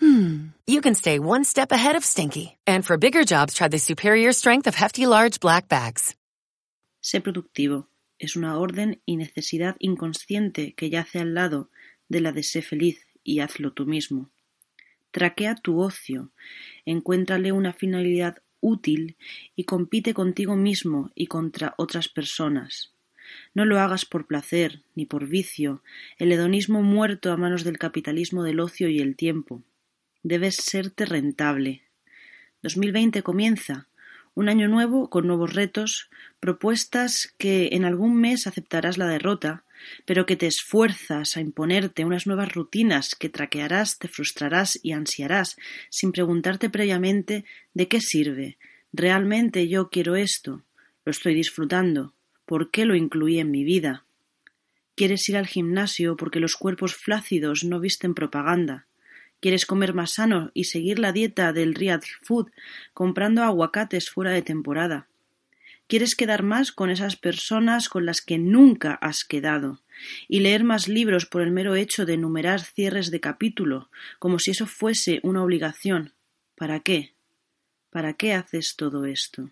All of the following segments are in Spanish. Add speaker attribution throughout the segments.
Speaker 1: hmm, you can stay one step ahead of stinky. And for bigger jobs, try the superior strength of Hefty Large Black Bags.
Speaker 2: Sé productivo. Es una orden y necesidad inconsciente que yace al lado de la de sé feliz y hazlo tú mismo. Traquea tu ocio, encuéntrale una finalidad útil y compite contigo mismo y contra otras personas. No lo hagas por placer ni por vicio, el hedonismo muerto a manos del capitalismo del ocio y el tiempo. Debes serte rentable. 2020 comienza, un año nuevo con nuevos retos, propuestas que en algún mes aceptarás la derrota, pero que te esfuerzas a imponerte unas nuevas rutinas que traquearás, te frustrarás y ansiarás, sin preguntarte previamente de qué sirve. ¿Realmente yo quiero esto? ¿Lo estoy disfrutando? ¿Por qué lo incluí en mi vida? ¿Quieres ir al gimnasio porque los cuerpos flácidos no visten propaganda? ¿Quieres comer más sano y seguir la dieta del real food comprando aguacates fuera de temporada? Quieres quedar más con esas personas con las que nunca has quedado, y leer más libros por el mero hecho de enumerar cierres de capítulo, como si eso fuese una obligación. ¿Para qué? ¿Para qué haces todo esto?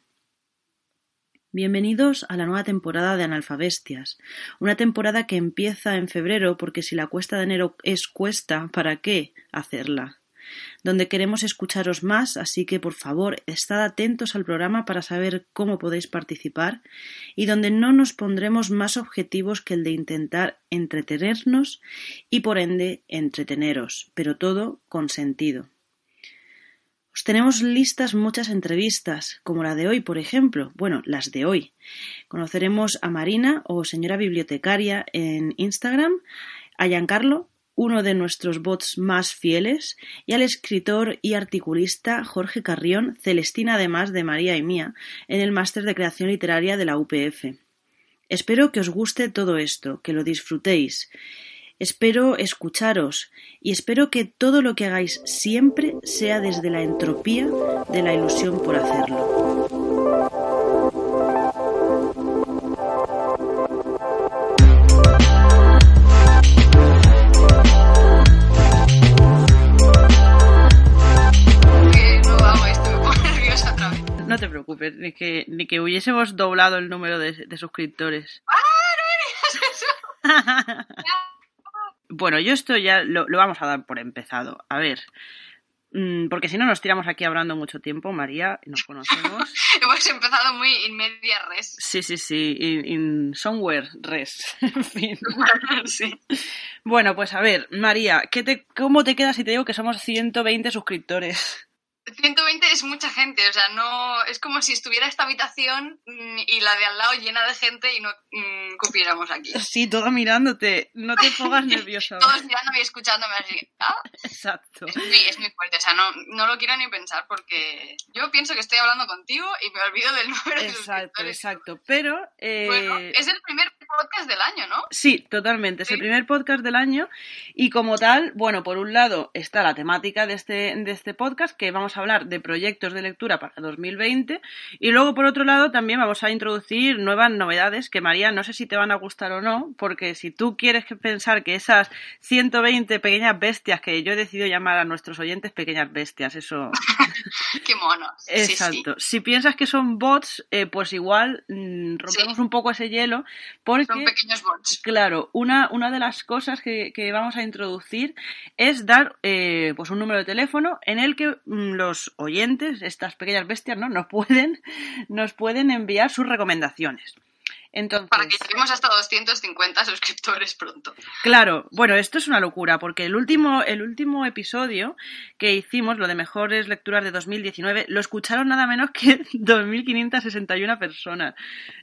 Speaker 2: Bienvenidos a la nueva temporada de Analfabestias, una temporada que empieza en febrero porque si la cuesta de enero es cuesta, ¿para qué hacerla? donde queremos escucharos más, así que por favor estad atentos al programa para saber cómo podéis participar y donde no nos pondremos más objetivos que el de intentar entretenernos y por ende entreteneros, pero todo con sentido. Os tenemos listas muchas entrevistas, como la de hoy, por ejemplo. Bueno, las de hoy. Conoceremos a Marina o señora bibliotecaria en Instagram, a Giancarlo, uno de nuestros bots más fieles, y al escritor y articulista Jorge Carrión, Celestina además de María y mía, en el máster de creación literaria de la UPF. Espero que os guste todo esto, que lo disfrutéis. Espero escucharos y espero que todo lo que hagáis siempre sea desde la entropía de la ilusión por hacerlo. No te preocupes, ni que, ni que hubiésemos doblado el número de, de suscriptores.
Speaker 3: ¡Ah, no me digas eso!
Speaker 2: bueno, yo esto ya lo, lo, vamos a dar por empezado. A ver, mmm, porque si no nos tiramos aquí hablando mucho tiempo, María, nos conocemos.
Speaker 3: Hemos empezado muy in media res.
Speaker 2: Sí, sí, sí, in, in somewhere res. en fin.
Speaker 3: sí.
Speaker 2: Bueno, pues a ver, María, ¿qué te, ¿cómo te queda si te digo que somos 120 suscriptores?
Speaker 3: 120 es mucha gente, o sea, no es como si estuviera esta habitación mm, y la de al lado llena de gente y no mmm, cupiéramos aquí.
Speaker 2: Sí, todo mirándote, no te pongas nerviosa.
Speaker 3: Todos mirándome y escuchándome así. ¿Ah?
Speaker 2: Exacto.
Speaker 3: Es muy, es muy fuerte, o sea, no, no lo quiero ni pensar porque yo pienso que estoy hablando contigo y me olvido del número de
Speaker 2: Exacto, exacto, pero... Eh...
Speaker 3: Bueno, es el primer podcast del año, ¿no?
Speaker 2: Sí, totalmente, es el primer podcast del año y como tal, bueno, por un lado está la temática de este, de este podcast que vamos a hablar de proyectos de lectura para 2020 y luego por otro lado también vamos a introducir nuevas novedades que María no sé si te van a gustar o no porque si tú quieres pensar que esas 120 pequeñas bestias que yo he decidido llamar a nuestros oyentes pequeñas bestias eso
Speaker 3: qué monos
Speaker 2: exacto
Speaker 3: sí, sí.
Speaker 2: si piensas que son bots eh, pues igual mmm, rompemos sí. un poco ese hielo porque
Speaker 3: son pequeños bots
Speaker 2: claro una, una de las cosas que, que vamos a introducir es dar eh, pues un número de teléfono en el que mmm, los oyentes, estas pequeñas bestias, ¿no? Nos pueden, nos pueden enviar sus recomendaciones. Entonces,
Speaker 3: Para que lleguemos hasta 250 suscriptores pronto.
Speaker 2: Claro, bueno, esto es una locura, porque el último, el último episodio que hicimos, lo de mejores lecturas de 2019, lo escucharon nada menos que 2.561 personas.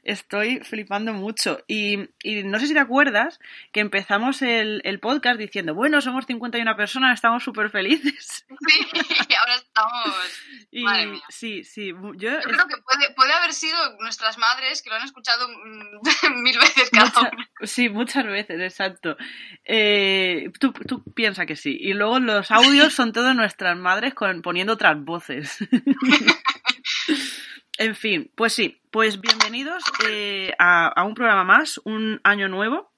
Speaker 2: Estoy flipando mucho. Y, y, no sé si te acuerdas que empezamos el, el podcast diciendo, bueno, somos 51 personas, estamos súper felices.
Speaker 3: Sí, y ahora estamos...
Speaker 2: Y
Speaker 3: Madre mía.
Speaker 2: sí, sí, yo
Speaker 3: creo que puede, puede haber sido nuestras madres que lo han escuchado mm, mil veces cada
Speaker 2: mucha-
Speaker 3: una.
Speaker 2: sí, muchas veces, exacto. Eh, tú, tú piensa que sí. Y luego los audios son todas nuestras madres con, poniendo otras voces. en fin, pues sí, pues bienvenidos eh, a, a un programa más, un año nuevo.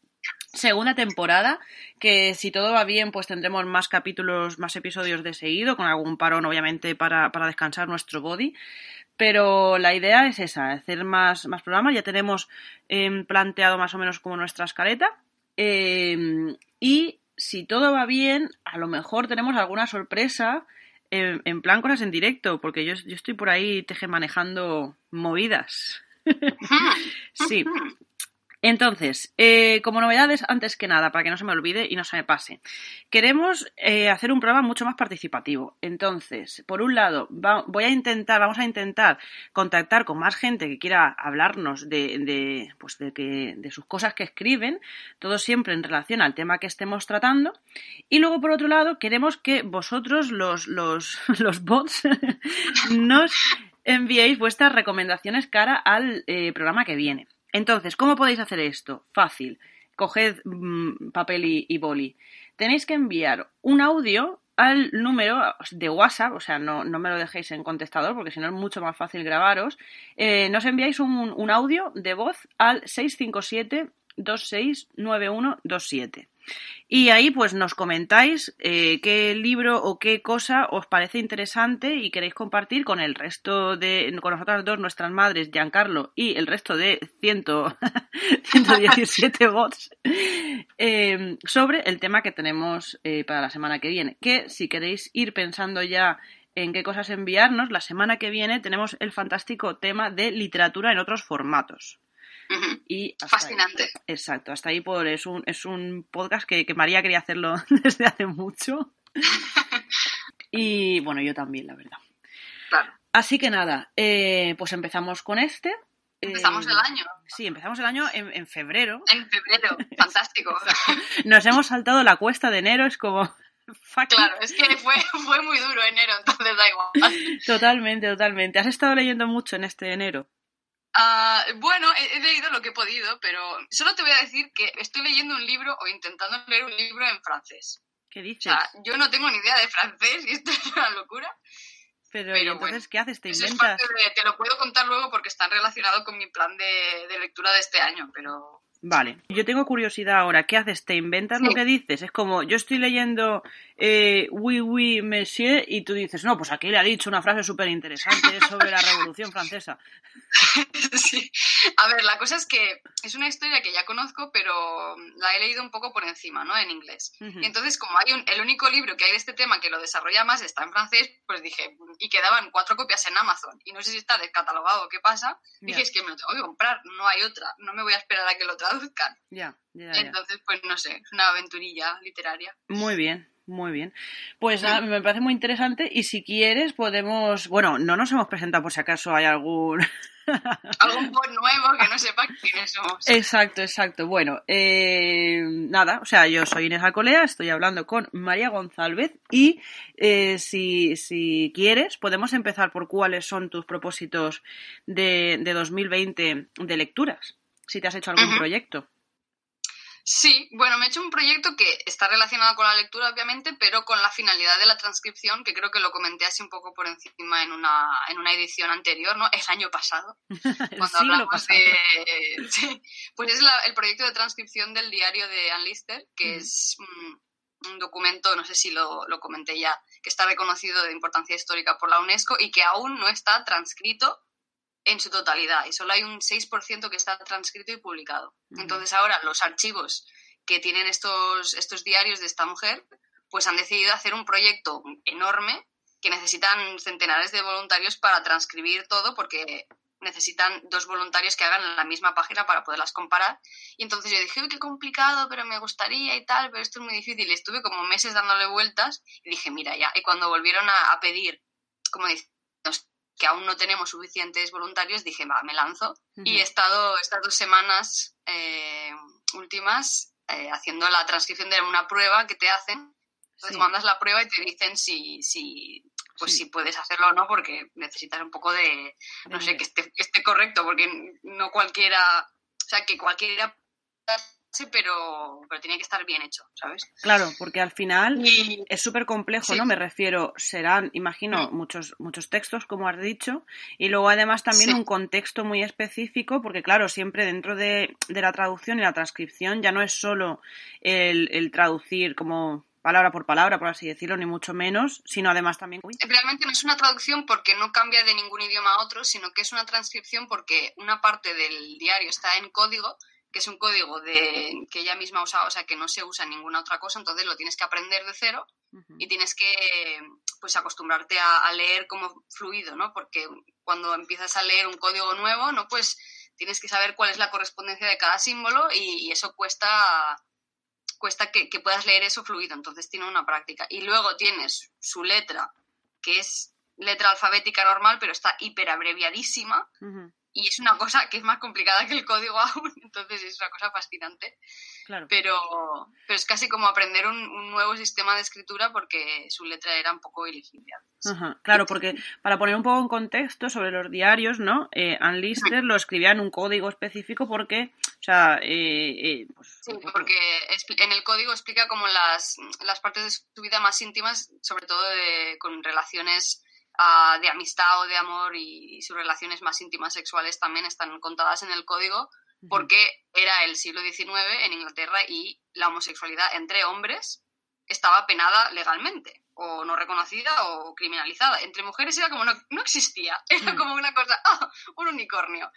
Speaker 2: Segunda temporada, que si todo va bien, pues tendremos más capítulos, más episodios de seguido, con algún parón, obviamente, para, para descansar nuestro body. Pero la idea es esa, hacer más, más programas. Ya tenemos em, planteado más o menos como nuestra escaleta. Em, y si todo va bien, a lo mejor tenemos alguna sorpresa en, en plan cosas en directo, porque yo, yo estoy por ahí teje manejando movidas. Sí. Entonces, eh, como novedades, antes que nada, para que no se me olvide y no se me pase, queremos eh, hacer un programa mucho más participativo. Entonces, por un lado, voy a intentar, vamos a intentar contactar con más gente que quiera hablarnos de, de, pues de, que, de sus cosas que escriben, todo siempre en relación al tema que estemos tratando. Y luego, por otro lado, queremos que vosotros, los, los, los bots, nos enviéis vuestras recomendaciones cara al eh, programa que viene. Entonces, ¿cómo podéis hacer esto? Fácil. Coged mm, papel y, y boli. Tenéis que enviar un audio al número de WhatsApp, o sea, no, no me lo dejéis en contestador porque si no es mucho más fácil grabaros. Eh, nos enviáis un, un audio de voz al 657 269127. Y ahí pues nos comentáis eh, qué libro o qué cosa os parece interesante y queréis compartir con el resto de, con nosotras dos, nuestras madres, Giancarlo y el resto de 100, 117 bots eh, sobre el tema que tenemos eh, para la semana que viene. Que si queréis ir pensando ya en qué cosas enviarnos, la semana que viene tenemos el fantástico tema de literatura en otros formatos. Y ahí.
Speaker 3: Fascinante.
Speaker 2: Exacto, hasta ahí por, es, un, es un podcast que, que María quería hacerlo desde hace mucho. Y bueno, yo también, la verdad.
Speaker 3: Claro.
Speaker 2: Así que nada, eh, pues empezamos con este.
Speaker 3: Empezamos
Speaker 2: Eh,
Speaker 3: el año.
Speaker 2: Sí, empezamos el año en, en febrero.
Speaker 3: En febrero. Fantástico.
Speaker 2: Nos hemos saltado la cuesta de enero, es como...
Speaker 3: Claro, es que fue, fue muy duro enero, entonces da igual.
Speaker 2: Totalmente, totalmente. ¿Has estado leyendo mucho en este enero?
Speaker 3: Ah, bueno, he, he leído lo que he podido, pero solo te voy a decir que estoy leyendo un libro o intentando leer un libro en francés.
Speaker 2: ¿Qué
Speaker 3: O
Speaker 2: dices?
Speaker 3: sea, yo no tengo ni idea de francés y esto es una locura.
Speaker 2: Pero,
Speaker 3: pero
Speaker 2: ¿y entonces
Speaker 3: bueno,
Speaker 2: qué haces? ¿Te inventas?
Speaker 3: de- te lo puedo contar luego porque están relacionados con mi plan de, de lectura de este año, pero
Speaker 2: Vale, yo tengo curiosidad ahora. ¿Qué haces? ¿Te inventas lo que dices? Es como, yo estoy leyendo eh, Oui, oui, monsieur, y tú dices, no, pues aquí le ha dicho una frase súper interesante sobre la Revolución Francesa.
Speaker 3: Sí. A ver, la cosa es que es una historia que ya conozco, pero la he leído un poco por encima, ¿no? En inglés. Y entonces, como hay un, el único libro que hay de este tema que lo desarrolla más está en francés, pues dije, y quedaban cuatro copias en Amazon, y no sé si está descatalogado o qué pasa, dije,
Speaker 2: Ya.
Speaker 3: es que me lo tengo que comprar, no hay otra, no me voy a esperar a que lo traduzcan.
Speaker 2: Ya, ya, ya.
Speaker 3: Entonces, pues no sé, es una aventurilla literaria.
Speaker 2: Muy bien, muy bien. Pues nada, me parece muy interesante y si quieres podemos, bueno, no nos hemos presentado por si acaso hay algún...
Speaker 3: Algún bot nuevo que no sepa quiénes somos.
Speaker 2: Exacto, exacto. Bueno, eh, nada, o sea, yo soy Inés Alcolea, estoy hablando con María González y eh, si, si quieres podemos empezar por cuáles son tus propósitos de, de 2020 de lecturas, si te has hecho algún proyecto.
Speaker 3: Sí, bueno, me he hecho un proyecto que está relacionado con la lectura, obviamente, pero con la finalidad de la transcripción, que creo que lo comenté así un poco por encima en una, en una edición anterior, ¿no? El año pasado, cuando hablamos
Speaker 2: pasado.
Speaker 3: de... Sí, pues es la- el proyecto de transcripción del diario de Ann Lister, que es mm, un documento, no sé si lo, lo comenté ya, que está reconocido de importancia histórica por la UNESCO y que aún no está transcrito en su totalidad y solo hay un 6% que está transcrito y publicado. Entonces ahora los archivos que tienen estos, estos diarios de esta mujer pues han decidido hacer un proyecto enorme que necesitan centenares de voluntarios para transcribir todo porque necesitan dos voluntarios que hagan la misma página para poderlas comparar. Y entonces yo dije, uy, qué complicado, pero me gustaría y tal, pero esto es muy difícil. Y estuve como meses dándole vueltas y dije, mira ya. Y cuando volvieron a, a pedir, como diciendo que aún no tenemos suficientes voluntarios, dije, va, me lanzo. Y he estado estas dos semanas eh, últimas eh, haciendo la transcripción de una prueba que te hacen. Entonces
Speaker 2: Sí.
Speaker 3: mandas la prueba y te dicen si, si pues si puedes hacerlo o no, porque necesitas un poco de, no sé, que esté, que esté correcto, porque no cualquiera, o sea, que cualquiera pero, pero tiene que estar bien hecho, ¿sabes?
Speaker 2: Claro, porque al final es súper complejo, ¿no? Me refiero, serán, imagino,
Speaker 3: Mm.
Speaker 2: muchos, muchos textos, como has dicho, y luego además también
Speaker 3: Sí.
Speaker 2: un contexto muy específico, porque claro, siempre dentro de, de la traducción y la transcripción ya no es solo el, el traducir como palabra por palabra, por así decirlo, ni mucho menos, sino además también... Uy,
Speaker 3: Realmente no es una traducción porque no cambia de ningún idioma a otro, sino que es una transcripción porque una parte del diario está en código, que es un código de, que ella misma usa, o sea, que no se usa en ninguna otra cosa, entonces lo tienes que aprender de cero y tienes que pues acostumbrarte a, a leer como fluido, ¿no? Porque cuando empiezas a leer un código nuevo, ¿no? Pues tienes que saber cuál es la correspondencia de cada símbolo y, y eso cuesta cuesta que, que puedas leer eso fluido, entonces tiene una práctica. Y luego tienes su letra, que es letra alfabética normal, pero está hiper abreviadísima y es una cosa que es más complicada que el código aún, entonces es una cosa fascinante
Speaker 2: Claro.
Speaker 3: pero, pero es casi como aprender un, un nuevo sistema de escritura porque su letra era un poco ilegible.
Speaker 2: Ajá, claro, porque para poner un poco en contexto sobre los diarios, ¿no? Eh, Lister lo escribía en un código específico porque, o sea, eh, eh, pues,
Speaker 3: Sí, porque en el código explica como las, las partes de su vida más íntimas, sobre todo de- con relaciones ah, de amistad o de amor y, y sus relaciones más íntimas sexuales también están contadas en el código porque era el siglo XIX en Inglaterra y la homosexualidad entre hombres estaba penada legalmente o no reconocida o criminalizada. Entre mujeres era como no, no existía, era
Speaker 2: Mm.
Speaker 3: como una cosa, ¡ah! un unicornio.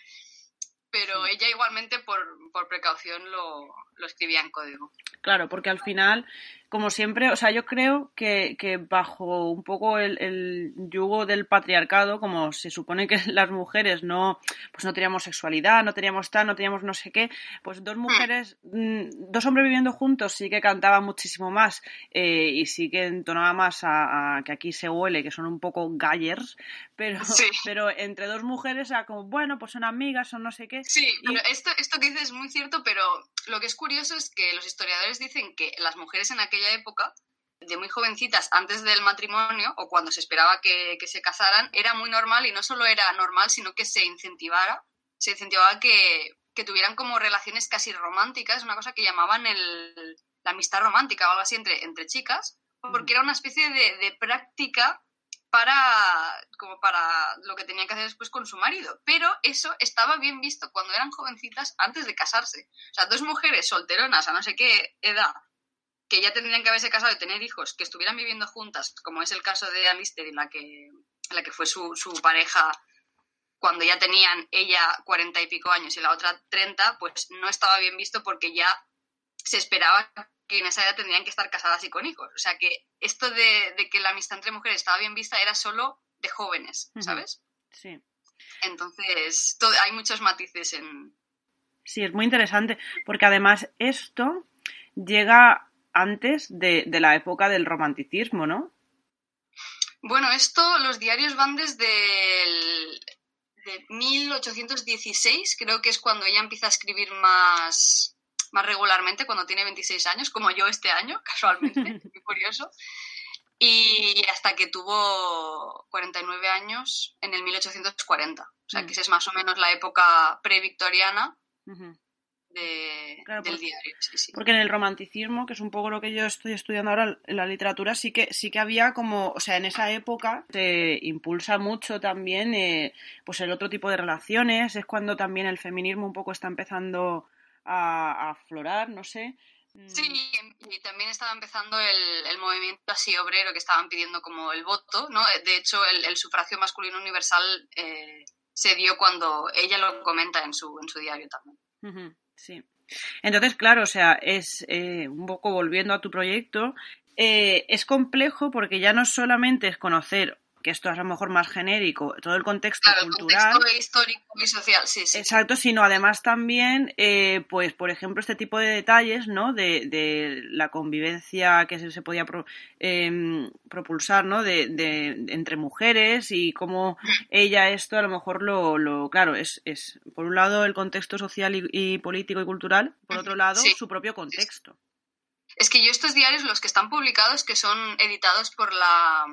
Speaker 3: Pero ella igualmente por, por precaución lo, lo escribía en código.
Speaker 2: Claro, porque al final, como siempre, o sea, yo creo que, que bajo un poco el, el yugo del patriarcado, como se supone que las mujeres no, pues no teníamos sexualidad, no teníamos tal, no teníamos no sé qué, pues dos mujeres, mm, dos hombres viviendo juntos sí que cantaban muchísimo más eh, y sí que entonaba más a, a que aquí se huele, que son un poco gallers, pero,
Speaker 3: Sí.
Speaker 2: pero entre dos mujeres era como, bueno, pues son amigas, son no sé qué.
Speaker 3: Sí,
Speaker 2: Y-
Speaker 3: pero esto, esto que dices es muy cierto, pero lo que es curioso es que los historiadores dicen que las mujeres en aquella época, de muy jovencitas, antes del matrimonio o cuando se esperaba que, que se casaran, era muy normal y no solo era normal, sino que se incentivara, se incentivaba que, que tuvieran como relaciones casi románticas, una cosa que llamaban el, la amistad romántica o algo así entre, entre chicas, porque era una especie de, de práctica para como para lo que tenían que hacer después con su marido. Pero eso estaba bien visto cuando eran jovencitas antes de casarse. O sea, dos mujeres solteronas a no sé qué edad que ya tendrían que haberse casado y tener hijos, que estuvieran viviendo juntas, como es el caso de Alistair, en la que, la que fue su, su pareja cuando ya tenían ella cuarenta y pico años y la otra treinta, pues no estaba bien visto porque ya se esperaba que en esa edad tendrían que estar casadas y con hijos. O sea que esto de, de que la amistad entre mujeres estaba bien vista era solo de jóvenes. ¿sabes?
Speaker 2: Sí.
Speaker 3: Entonces, todo, hay muchos matices en...
Speaker 2: Sí, es muy interesante, porque además esto llega antes de, de la época del romanticismo, ¿no?
Speaker 3: Bueno, esto, los diarios van desde el de 1816, creo que es cuando ella empieza a escribir más, más regularmente, cuando tiene 26 años, como yo este año, casualmente, muy curioso. Y hasta que tuvo 49 años en el 1840. O sea,
Speaker 2: Mm.
Speaker 3: que esa es más o menos la época previctoriana
Speaker 2: Ujú.
Speaker 3: De,
Speaker 2: Claro,
Speaker 3: del
Speaker 2: porque-
Speaker 3: diario. Sí, sí.
Speaker 2: Porque en el romanticismo, que es un poco lo que yo estoy estudiando ahora en la literatura, sí que, sí que había como, o sea, en esa época se impulsa mucho también eh, pues el otro tipo de relaciones, es cuando también el feminismo un poco está empezando a, a aflorar, no sé. Mm,
Speaker 3: Sí, y también estaba empezando el, el movimiento así obrero que estaban pidiendo como el voto, ¿no? De hecho, el, el sufragio masculino universal eh, se dio cuando ella lo comenta en su, en su diario también.
Speaker 2: Ujú, Sí. Entonces, claro, o sea, es eh, un poco volviendo a tu proyecto, eh, es complejo porque ya no solamente es conocer, que esto es a lo mejor más genérico, todo el contexto
Speaker 3: Claro,
Speaker 2: cultural.
Speaker 3: contexto histórico y social, sí, sí.
Speaker 2: Exacto, sino además también, eh, pues, por ejemplo, este tipo de detalles, ¿no? De, de la convivencia que se, se podía pro- em, propulsar, ¿no? De, de- entre mujeres y cómo ella esto a lo mejor lo, lo claro, es, es por un lado el contexto social y, y político y cultural, por otro lado
Speaker 3: Sí.
Speaker 2: su propio contexto.
Speaker 3: Es que yo estos diarios, los que están publicados, que son editados por la,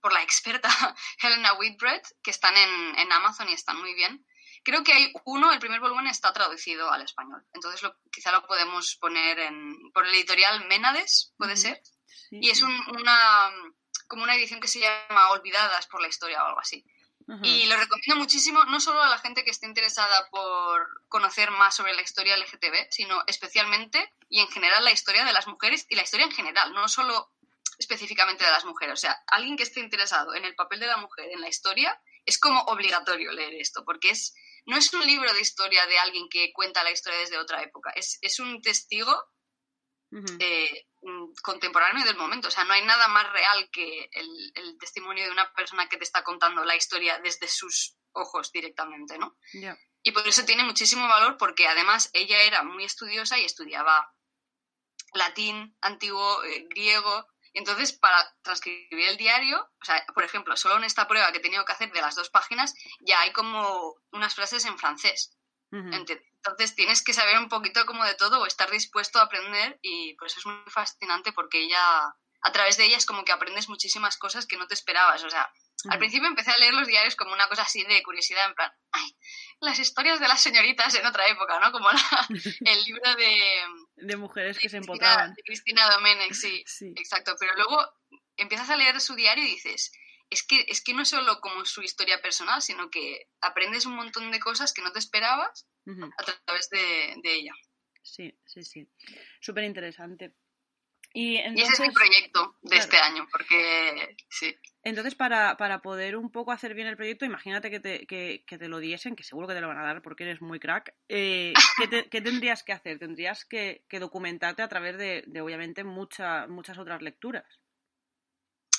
Speaker 3: por la experta Helena Whitbread, que están en, en Amazon y están muy bien. Creo que hay uno, el primer volumen está traducido al español, entonces lo, quizá lo podemos poner en, por el editorial Ménades, puede ser. y es una, como una edición que se llama Olvidadas por la historia o algo así. Y lo recomiendo muchísimo, no solo a la gente que esté interesada por conocer más sobre la historia LGTB, sino especialmente y en general la historia de las mujeres y la historia en general, no solo específicamente de las mujeres. O sea, alguien que esté interesado en el papel de la mujer en la historia, es como obligatorio leer esto, porque es, no es un libro de historia de alguien que cuenta la historia desde otra época, es, es un testigo eh, mm, contemporáneo del momento. O sea, no hay nada más real que el, testimonio de una persona que te está contando la historia desde sus ojos directamente, ¿no? Y por eso tiene muchísimo valor porque además ella era muy estudiosa y estudiaba latín, antiguo, eh, griego, entonces, para transcribir el diario, o sea, por ejemplo, solo en esta prueba que he tenido que hacer de las dos páginas, ya hay como unas frases en francés. Entonces tienes que saber un poquito como de todo o estar dispuesto a aprender y pues es muy fascinante porque ella, a través de ella es como que aprendes muchísimas cosas que no te esperabas. O sea, al principio empecé a leer los diarios como una cosa así de curiosidad, en plan, ay, las historias de las señoritas en otra época, ¿no? Como el libro de...
Speaker 2: De mujeres que se empotraban.
Speaker 3: De Cristina Domenech, sí, sí, exacto. Pero luego empiezas a leer su diario y dices, es que, es que no es solo como su historia personal, sino que aprendes un montón de cosas que no te esperabas a través de, de ella.
Speaker 2: Sí, sí, sí. Súper interesante.
Speaker 3: Y, ese es mi proyecto de este año, porque sí.
Speaker 2: Entonces, para, para, poder un poco hacer bien el proyecto, imagínate que te, que, que te, lo diesen, que seguro que te lo van a dar porque eres muy crack. Eh, ¿qué, tendrías que hacer? Tendrías que, documentarte a través de, de obviamente, mucha, muchas otras lecturas.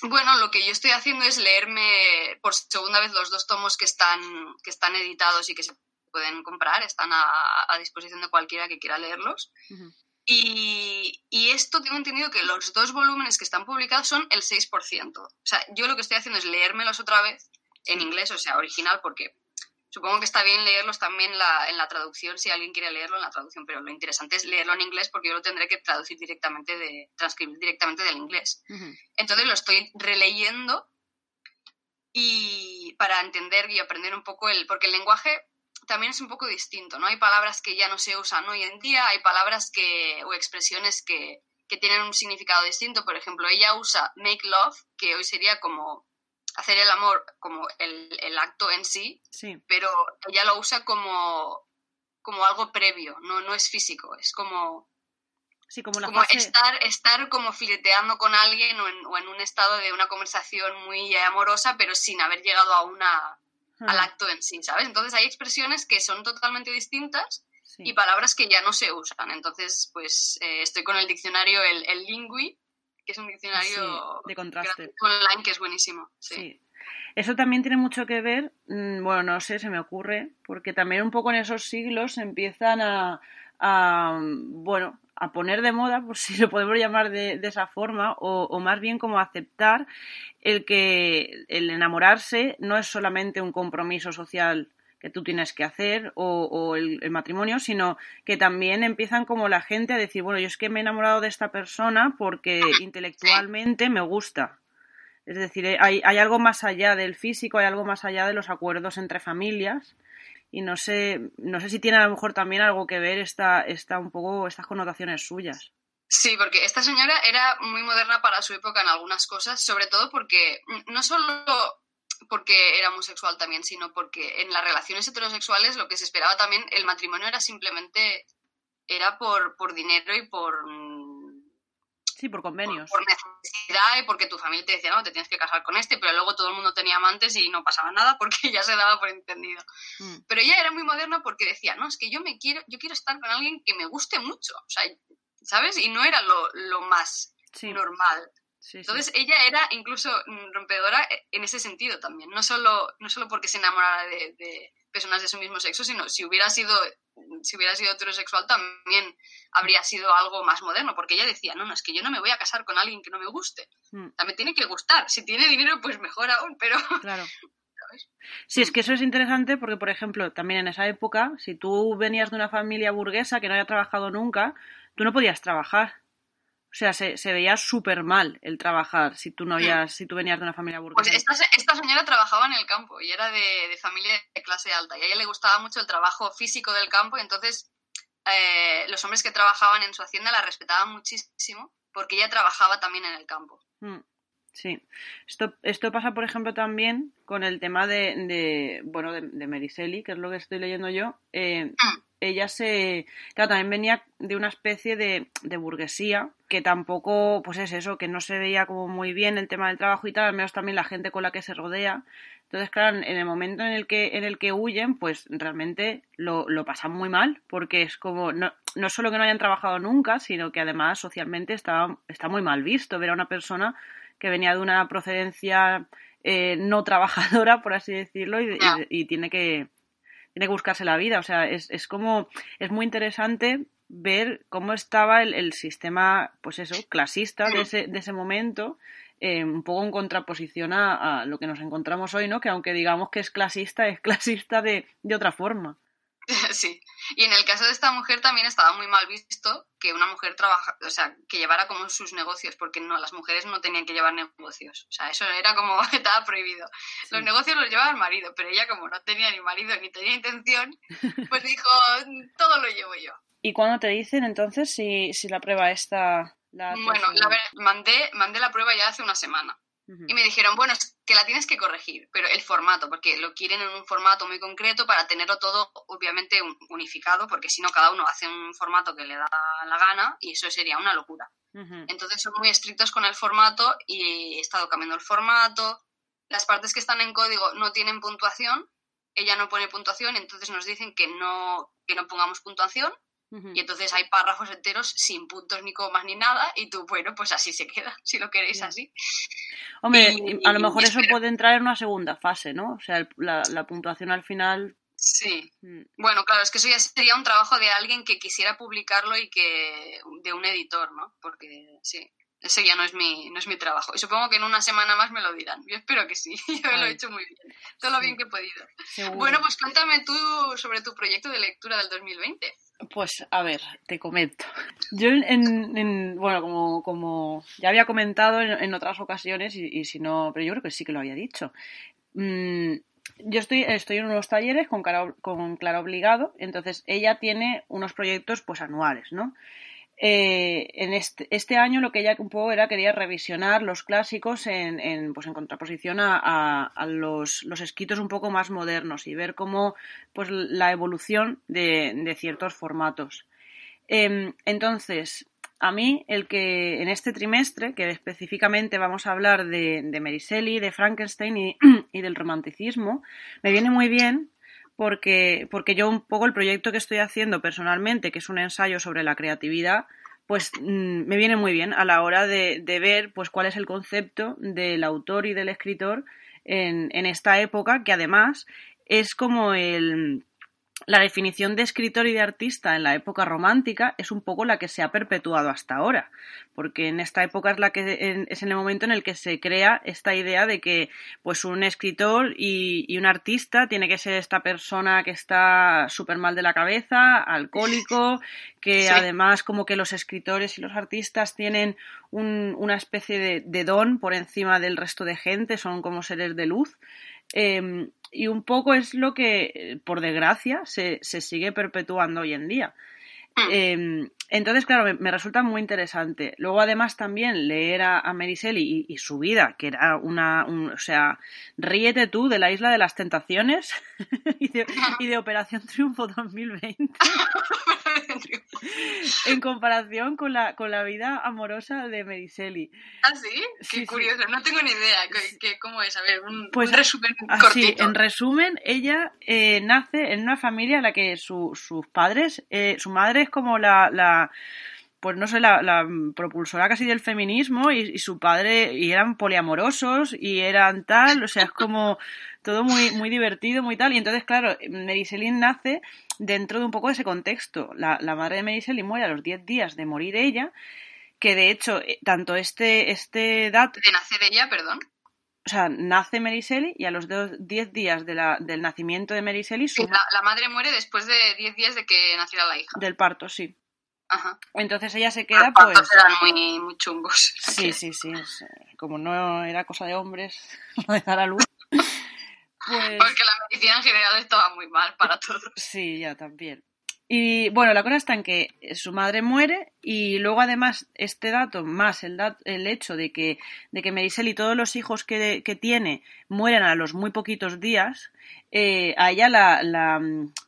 Speaker 3: Bueno, lo que yo estoy haciendo es leerme por segunda vez los dos tomos que están, que están editados y que se pueden comprar, están a, disposición de cualquiera que quiera leerlos. Y, esto tengo entendido que los dos volúmenes que están publicados son el 6%. O sea, yo lo que estoy haciendo es leérmelos otra vez en inglés, o sea, original, porque supongo que está bien leerlos también en la traducción si alguien quiere leerlo en la traducción, pero lo interesante es leerlo en inglés porque yo lo tendré que traducir directamente, de, transcribir directamente del inglés. Entonces lo estoy releyendo y para entender y aprender un poco el, porque el lenguaje también es un poco distinto, ¿no? Hay palabras que ya no se usan hoy en día, hay palabras que, o expresiones que, que tienen un significado distinto. Por ejemplo, ella usa make love, que hoy sería como hacer el amor como el, el acto en sí, sí, pero ella lo usa como, como algo previo, no, no es físico, es como,
Speaker 2: sí, como, la
Speaker 3: como estar, estar como fileteando con alguien o en, o en, un estado de una conversación muy amorosa, pero sin haber llegado a una al acto en sí, ¿sabes? Entonces hay expresiones que son totalmente distintas y palabras que ya no se usan. Entonces, pues eh, estoy con el diccionario, el, el Lingui, que es un diccionario
Speaker 2: de contraste
Speaker 3: online que es buenísimo. Sí.
Speaker 2: Eso también tiene mucho que ver, mm, bueno, no sé, se me ocurre, porque también un poco en esos siglos empiezan a, a bueno, a poner de moda, por si lo podemos llamar de, esa forma, o, más bien como aceptar el que el enamorarse no es solamente un compromiso social que tú tienes que hacer o, el, matrimonio, sino que también empiezan como la gente a decir, bueno, yo es que me he enamorado de esta persona porque intelectualmente me gusta. Es decir, hay, hay algo más allá del físico, hay algo más allá de los acuerdos entre familias y no sé, no sé si tiene a lo mejor también algo que ver esta, esta un poco estas connotaciones suyas.
Speaker 3: Sí, porque esta señora era muy moderna para su época en algunas cosas, sobre todo porque no solo porque era homosexual también, sino porque en las relaciones heterosexuales lo que se esperaba también, el matrimonio era simplemente, era por, por dinero y por
Speaker 2: Sí, por convenios.
Speaker 3: Por, necesidad y porque tu familia te decía, no, te tienes que casar con este, pero luego todo el mundo tenía amantes y no pasaba nada porque ya se daba por entendido. Mm. Pero ella era muy moderna porque decía, no, es que yo me quiero, yo quiero estar con alguien que me guste mucho, o sea, ¿sabes? Y no era lo, más normal. Entonces ella era incluso rompedora en ese sentido también, no solo, no solo porque se enamorara de, de personas de su mismo sexo, sino si hubiera sido si hubiera sido heterosexual también habría sido algo más moderno, porque ella decía, no, no, es que yo no me voy a casar con alguien que no me guste. Mm. También tiene que gustar. Si tiene dinero, pues mejor aún, pero...
Speaker 2: Claro. Sí, es que eso es interesante porque, por ejemplo, también en esa época, si tú venías de una familia burguesa que no había trabajado nunca, tú no podías trabajar. O sea, se, se veía súper mal el trabajar si tú no habías, si tú venías de una familia burguesa.
Speaker 3: Pues esta, esta señora trabajaba en el campo y era de, de familia de clase alta y a ella le gustaba mucho el trabajo físico del campo y entonces eh, los hombres que trabajaban en su hacienda la respetaban muchísimo porque ella trabajaba también en el campo.
Speaker 2: Mm, Sí. Esto, esto pasa, por ejemplo, también con el tema de, de bueno, de, de Meriselli, que es lo que estoy leyendo yo. Eh,
Speaker 3: Mm.
Speaker 2: Ella se, claro, también venía de una especie de, de burguesía que tampoco, pues es eso, que no se veía como muy bien el tema del trabajo y tal, al menos también la gente con la que se rodea. Entonces, claro, en el momento en el que, en el que huyen, pues realmente lo, lo pasan muy mal, porque es como, no, no solo que no hayan trabajado nunca, sino que además socialmente está, está muy mal visto ver a una persona que venía de una procedencia eh, no trabajadora, por así decirlo, y, y- tiene que tiene que buscarse la vida. O sea, es, es como, es muy interesante ver cómo estaba el, el sistema, pues eso, clasista de ese, de ese momento, eh, un poco en contraposición a, a lo que nos encontramos hoy, ¿no? Que aunque digamos que es clasista, es clasista de, de otra forma.
Speaker 3: Sí. Y en el caso de esta mujer también estaba muy mal visto que una mujer trabaja, o sea, que llevara como sus negocios, porque no, las mujeres no tenían que llevar negocios. O sea, eso era como estaba prohibido. Los negocios los llevaba el marido, pero ella como no tenía ni marido ni tenía intención, pues dijo, todo lo llevo yo.
Speaker 2: ¿Y cuándo te dicen entonces si, si la prueba está... La
Speaker 3: Bueno, la ver- mandé, mandé la prueba ya hace una semana. Y me dijeron, bueno, es que la tienes que corregir, pero el formato, porque lo quieren en un formato muy concreto para tenerlo todo, obviamente, un- unificado, porque si no, cada uno hace un formato que le da la gana y eso sería una locura. Entonces son muy estrictos con el formato y he estado cambiando el formato. Las partes que están en código no tienen puntuación, ella no pone puntuación, entonces nos dicen que no, que no pongamos puntuación Y entonces hay párrafos enteros sin puntos ni comas ni nada y tú, bueno, pues así se queda, si lo queréis así.
Speaker 2: Hombre,
Speaker 3: y-
Speaker 2: a lo mejor eso puede entrar en una segunda fase, ¿no? O sea, el- la, la puntuación al final...
Speaker 3: Sí.
Speaker 2: mm,
Speaker 3: Bueno, claro, es que eso ya sería un trabajo de alguien que quisiera publicarlo y que de un editor, ¿no? Porque sí, ese ya no es mi no es mi trabajo. Y supongo que en una semana más me lo dirán. Yo espero que sí. Yo lo he hecho muy bien. Todo lo bien que he podido.
Speaker 2: seguro.
Speaker 3: Bueno, pues cuéntame tú sobre tu proyecto de lectura del 2020.
Speaker 2: Pues a ver, te comento. Yo en, en- bueno, como, como ya había comentado en, en otras ocasiones, y, y si no, pero yo creo que sí que lo había dicho. Mm, yo estoy, estoy en unos talleres con Clara, con Clara Obligado, entonces ella tiene unos proyectos pues anuales, ¿no? Eh, en este, este año lo que ella un poco era quería revisionar los clásicos en, pues en contraposición a, los, los escritos un poco más modernos y ver cómo pues la evolución de, ciertos formatos. Em, entonces, a mí, el que en este trimestre, que específicamente vamos a hablar de, de de Frankenstein y del romanticismo, me viene muy bien porque, porque yo un poco el proyecto que estoy haciendo personalmente, que es un ensayo sobre la creatividad, pues mm, me viene muy bien a la hora de, de ver pues cuál es el concepto del autor y del escritor en, en esta época, que además es como el, la definición de escritor y de artista en la época romántica es un poco la que se ha perpetuado hasta ahora, porque en esta época es la que en- es en el momento en el que se crea esta idea de que pues un escritor y, y un artista tiene que ser esta persona que está súper mal de la cabeza, alcohólico, que
Speaker 3: Sí.
Speaker 2: además como que los escritores y los artistas tienen un- una especie de, de don por encima del resto de gente, son como seres de luz. Eh, y un poco es lo que, por desgracia, se, se sigue perpetuando hoy en día. Eh, entonces, claro, me, me resulta muy interesante. Luego, además, también leer a, a Mary Shelley y, y su vida, que era una, un- o sea, ríete tú de la Isla de las Tentaciones y, de, y de Operación Triunfo 2020 en comparación con la, con la vida amorosa de Mary Shelley.
Speaker 3: ¿Ah, sí? Qué
Speaker 2: Sí, sí.
Speaker 3: curioso. No tengo ni idea. ¿Qué, qué- cómo es? A ver, un,
Speaker 2: Pues
Speaker 3: un resumen
Speaker 2: Así,
Speaker 3: cortito.
Speaker 2: en resumen, ella eh, nace en una familia en la que su- sus padres, eh, su madre como la, la pues no sé, la, propulsora casi del feminismo y, su padre, y eran poliamorosos y eran tal, o sea, es como todo muy, muy divertido, muy tal. Y entonces, claro, Shelley nace dentro de un poco de ese contexto. La, la madre de Shelley muere a los 10 días de morir ella, que de hecho, eh, tanto este, este dato,
Speaker 3: De nacer ella, perdón.
Speaker 2: O sea, nace Mary Shelley y a los dos- 10 días de la, del nacimiento de Mary Shelley, su
Speaker 3: Sí, la, la madre muere después de 10 días de que naciera la hija.
Speaker 2: del parto, sí.
Speaker 3: Ajá.
Speaker 2: Entonces ella se
Speaker 3: Los
Speaker 2: queda,
Speaker 3: partos
Speaker 2: pues...
Speaker 3: eran muy, muy chungos.
Speaker 2: Sí, sí, sí. Como no era cosa de hombres lo de dar a luz, pues...
Speaker 3: Porque la medicina en general estaba muy mal para todos.
Speaker 2: Sí, ya también. Y bueno, la cosa está en que su madre muere y luego además este dato más el, dat- el hecho de que, de que Merisel y todos los hijos que, que tiene mueren a los muy poquitos días, eh, a ella la, la,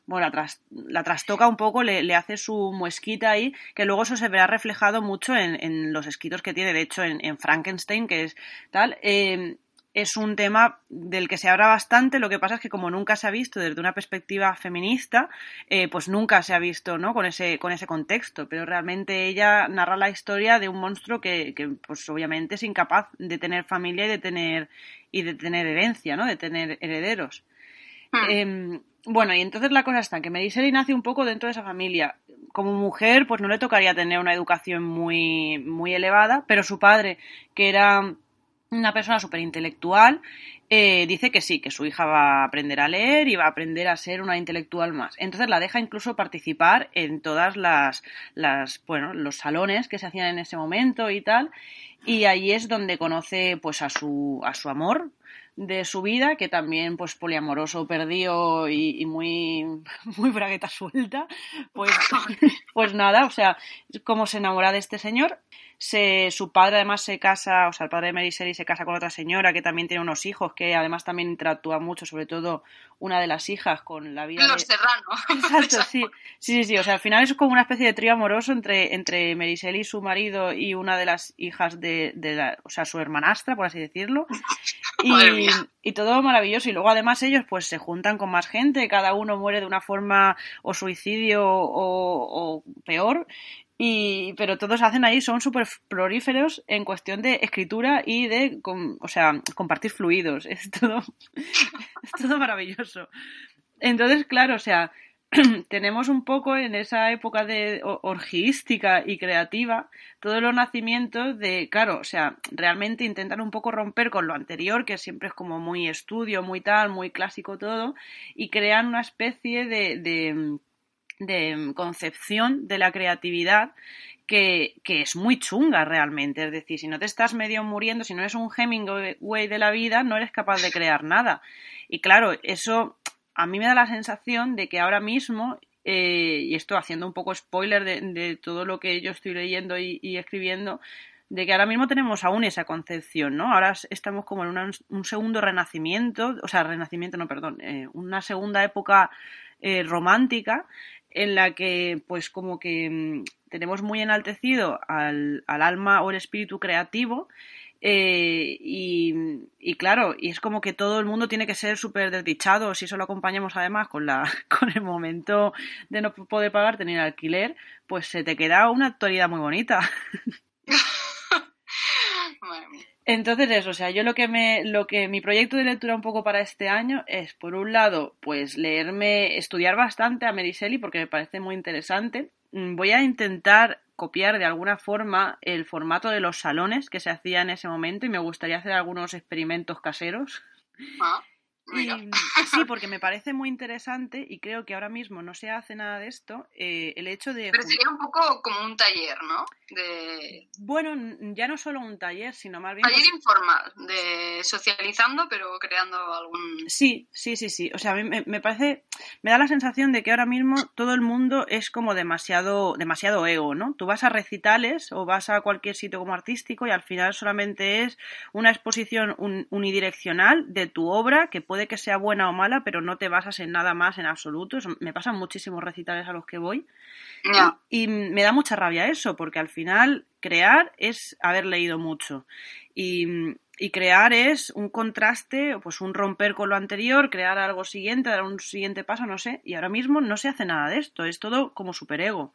Speaker 2: bueno, la, tras- la trastoca un poco, le, le hace su muesquita ahí, que luego eso se verá reflejado mucho en, en los escritos que tiene, de hecho en, en Frankenstein, que es tal. eh, es un tema del que se habla bastante, lo que pasa es que como nunca se ha visto desde una perspectiva feminista, eh, pues nunca se ha visto ¿no? con, ese, con ese contexto, pero realmente ella narra la historia de un monstruo que, que, pues obviamente es incapaz de tener familia y de tener, y de tener herencia, ¿no? de tener herederos.
Speaker 3: Hmm.
Speaker 2: Eh, bueno, y entonces la cosa está en que Meriseli nace un poco dentro de esa familia. Como mujer, pues no le tocaría tener una educación muy, muy elevada, pero su padre, que era una persona súper intelectual, eh, dice que sí, que su hija va a aprender a leer y va a aprender a ser una intelectual más. Entonces la deja incluso participar en todas las, las bueno, los salones que se hacían en ese momento y tal. Y ahí es donde conoce pues a su, a su amor de su vida, que también pues poliamoroso, perdido y, y muy, muy bragueta suelta, pues, pues nada, o sea, como se enamora de este señor, se, su padre además se casa, o sea, el padre de Mary Shelley se casa con otra señora que también tiene unos hijos, que además también interactúa mucho, sobre todo una de las hijas con la vida
Speaker 3: Los
Speaker 2: de...
Speaker 3: serranos.
Speaker 2: Exacto, sí. sí, sí, sí, o sea, al final es como una especie de trío amoroso entre, entre Merisel y su marido y una de las hijas de, de la, o sea, su hermanastra, por así decirlo. Y, y todo maravilloso. Y luego además ellos pues se juntan con más gente, cada uno muere de una forma o suicidio o, o peor. Y, pero todos hacen ahí, son súper prolíferos en cuestión de escritura y de, com- o sea, compartir fluidos. Es todo, es todo maravilloso. Entonces, claro, o sea, tenemos un poco en esa época de orgística y creativa todos los nacimientos de, claro, o sea, realmente intentan un poco romper con lo anterior, que siempre es como muy estudio, muy tal, muy clásico todo, y crean una especie de, de, de concepción de la creatividad que, que es muy chunga realmente. Es decir, si no te estás medio muriendo, si no eres un Hemingway de la vida, no eres capaz de crear nada. Y claro, eso a mí me da la sensación de que ahora mismo, eh, y esto haciendo un poco spoiler de, todo lo que yo estoy leyendo y, escribiendo, de que ahora mismo tenemos aún esa concepción, ¿no? Ahora estamos como en un segundo renacimiento, o sea, renacimiento, no, perdón, eh, una segunda época eh, romántica en la que, pues, como que mm, tenemos muy enaltecido al, al alma o el espíritu creativo eh, y, y claro, y es como que todo el mundo tiene que ser súper desdichado si eso lo acompañamos además con, la, con el momento de no poder pagarte ni el alquiler, pues se te queda una actualidad muy bonita. Entonces eso, o sea, yo lo que me, lo que mi proyecto de lectura un poco para este año es, por un lado, pues leerme, estudiar bastante a Mary Shelley porque me parece muy interesante. Mm, Voy a intentar copiar de alguna forma el formato de los salones que se hacía en ese momento y me gustaría hacer algunos experimentos caseros.
Speaker 3: Ah,
Speaker 2: Y, sí, porque me parece muy interesante y creo que ahora mismo no se hace nada de esto. eh, el hecho de
Speaker 3: Pero sería un poco como un taller, ¿no? De
Speaker 2: bueno, ya no solo un taller, sino más bien
Speaker 3: taller
Speaker 2: pues,
Speaker 3: informal, de socializando, pero creando algún...
Speaker 2: Sí, sí, sí, sí. O sea, a mí me, me parece, me da la sensación de que ahora mismo todo el mundo es como demasiado, demasiado ego, ¿no? Tú vas a recitales o vas a cualquier sitio como artístico y al final solamente es una exposición un- unidireccional de tu obra que puede que sea buena o mala, pero no te basas en nada más en absoluto. Eso- me pasan muchísimos recitales a los que voy. Y me da mucha rabia eso, porque al final crear es haber leído mucho. Y, y crear es un contraste, pues un romper con lo anterior, crear algo siguiente, dar un siguiente paso, no sé. Y ahora mismo no se hace nada de esto, es todo como superego.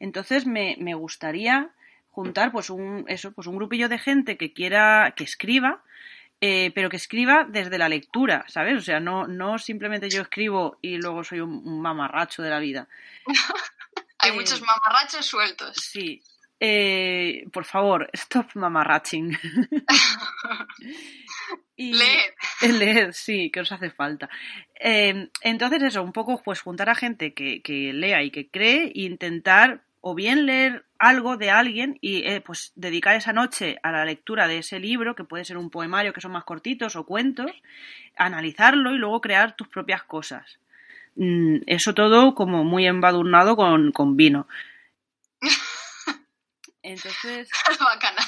Speaker 2: Entonces me, me gustaría juntar pues un, eso, pues un grupillo de gente que quiera, que escriba, eh, pero que escriba desde la lectura, ¿sabes? O sea, no, no simplemente yo escribo y luego soy un, un mamarracho de la vida.
Speaker 3: Hay
Speaker 2: Eh,
Speaker 3: muchos mamarrachos sueltos.
Speaker 2: Sí. Eh, por favor, stop mamarraching. y...
Speaker 3: Leed.
Speaker 2: Leed, sí, que os hace falta. Eh, entonces eso, un poco pues juntar a gente que, que lea y que cree e intentar o bien leer algo de alguien y eh, pues dedicar esa noche a la lectura de ese libro, que puede ser un poemario que son más cortitos o cuentos, analizarlo y luego crear tus propias cosas. Mm, eso todo como muy embadurnado con, con vino. Entonces.
Speaker 3: bacanal.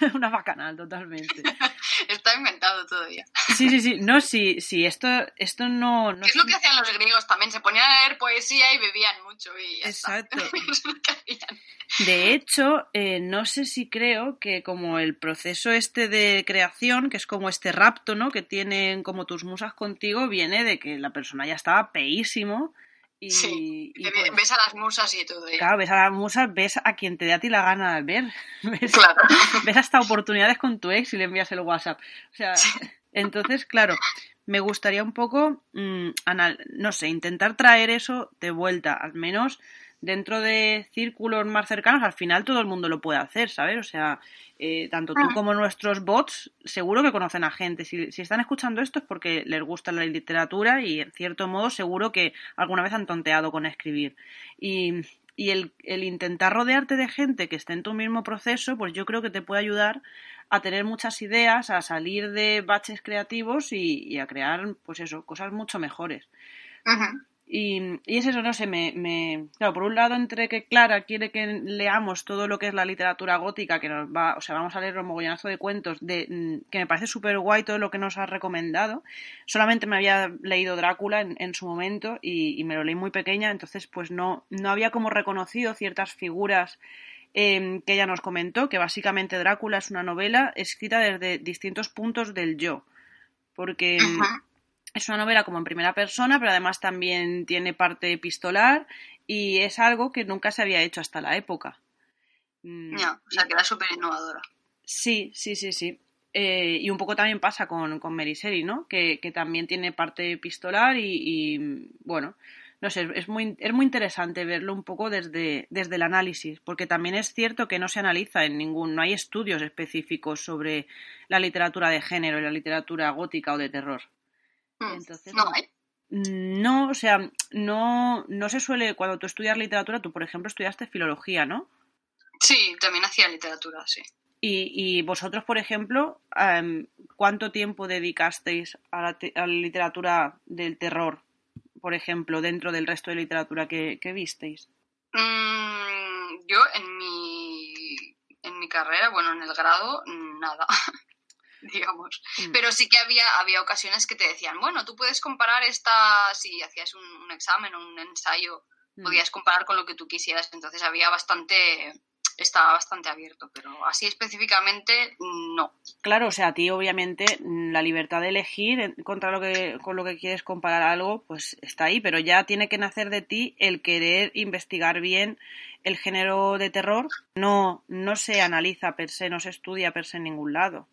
Speaker 2: una bacanal, totalmente.
Speaker 3: Está inventado todavía.
Speaker 2: Sí, sí, sí. No, sí, sí, esto, esto no. no
Speaker 3: es lo que hacían los griegos también. Se ponían a leer poesía y bebían mucho. Y
Speaker 2: Exacto. De hecho, eh, no sé si creo que como el proceso este de creación, que es como este rapto, ¿no? Que tienen como tus musas contigo, viene de que la persona ya estaba peísimo y,
Speaker 3: sí, pues ves a las musas y todo.
Speaker 2: Claro, ves a las musas, ves a quien te dé a ti la gana de ver. Ves,
Speaker 3: claro.
Speaker 2: ves hasta oportunidades con tu ex y le envías el WhatsApp. O sea, entonces, claro, me gustaría un poco, mmm, anal no sé, intentar traer eso de vuelta, al menos dentro de círculos más cercanos, al final todo el mundo lo puede hacer, ¿sabes? O sea, eh, tanto tú
Speaker 3: Ah.
Speaker 2: como nuestros bots seguro que conocen a gente. Si, si están escuchando esto es porque les gusta la literatura y, en cierto modo, seguro que alguna vez han tonteado con escribir. Y, y el, el intentar rodearte de gente que esté en tu mismo proceso, pues yo creo que te puede ayudar a tener muchas ideas, a salir de baches creativos y, y a crear, pues eso, cosas mucho mejores.
Speaker 3: Ujú.
Speaker 2: Y, y es eso, no sé, me, me- Claro, por un lado, entre que Clara quiere que leamos todo lo que es la literatura gótica, que nos va... O sea, vamos a leer un mogollonazo de cuentos, de, mm, que me parece súper guay todo lo que nos has recomendado. Solamente me había leído Drácula en, su momento y, me lo leí muy pequeña, entonces pues no, no había como reconocido ciertas figuras eh, que ella nos comentó, que básicamente Drácula es una novela escrita desde distintos puntos del yo. Porque... es una novela como en primera persona, pero además también tiene parte epistolar y es algo que nunca se había hecho hasta la época. Mm,
Speaker 3: Ya, o sea, que era súper innovadora.
Speaker 2: Sí, sí, sí, sí. Eh, y un poco también pasa con, con Shelley, ¿no? Que, que también tiene parte epistolar y, y, bueno, no sé, es muy, es muy interesante verlo un poco desde, desde el análisis, porque también es cierto que no se analiza en ningún, no hay estudios específicos sobre la literatura de género y la literatura gótica o de terror.
Speaker 3: Mm.
Speaker 2: Entonces,
Speaker 3: no hay.
Speaker 2: No, o sea, no, no se suele, cuando tú estudias literatura, tú por ejemplo estudiaste filología, ¿no?
Speaker 3: Sí, también hacía literatura, sí.
Speaker 2: Y, y vosotros, por ejemplo, em, ¿cuánto tiempo dedicasteis a la, te- a la literatura del terror, por ejemplo, dentro del resto de literatura que, que visteis?
Speaker 3: Mm, yo en mi, en mi carrera, bueno, en el grado, nada, digamos.
Speaker 2: Mm.
Speaker 3: Pero sí que había, había ocasiones que te decían, bueno, tú puedes comparar esta, si hacías un, un examen o un ensayo,
Speaker 2: Mm.
Speaker 3: podías comparar con lo que tú quisieras. Entonces había bastante, estaba bastante abierto, pero así específicamente, no.
Speaker 2: Claro, o sea, a ti obviamente mm, la libertad de elegir contra lo que, con lo que quieres comparar algo, pues está ahí, pero ya tiene que nacer de ti el querer investigar bien el género de terror. No, no se analiza per se, no se estudia per se en ningún lado.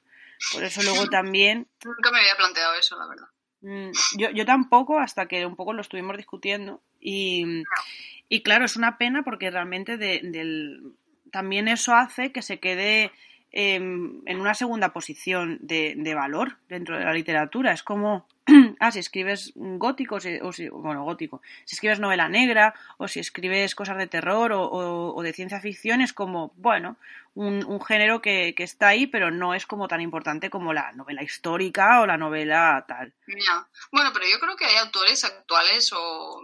Speaker 2: Por eso luego también
Speaker 3: Nunca me había planteado eso, la verdad.
Speaker 2: Mm, Yo, yo tampoco, hasta que un poco lo estuvimos discutiendo. Y, y claro, es una pena porque realmente de- del, también eso hace que se quede em, en una segunda posición de, de valor dentro de la literatura. Es como, ah, si escribes gótico, si- o bueno, gótico, si escribes novela negra o si escribes cosas de terror o, o- de ciencia ficción, es como, bueno, un, género que, que está ahí, pero no es como tan importante como la novela histórica o la novela tal.
Speaker 3: Bueno, pero yo creo que hay autores actuales o,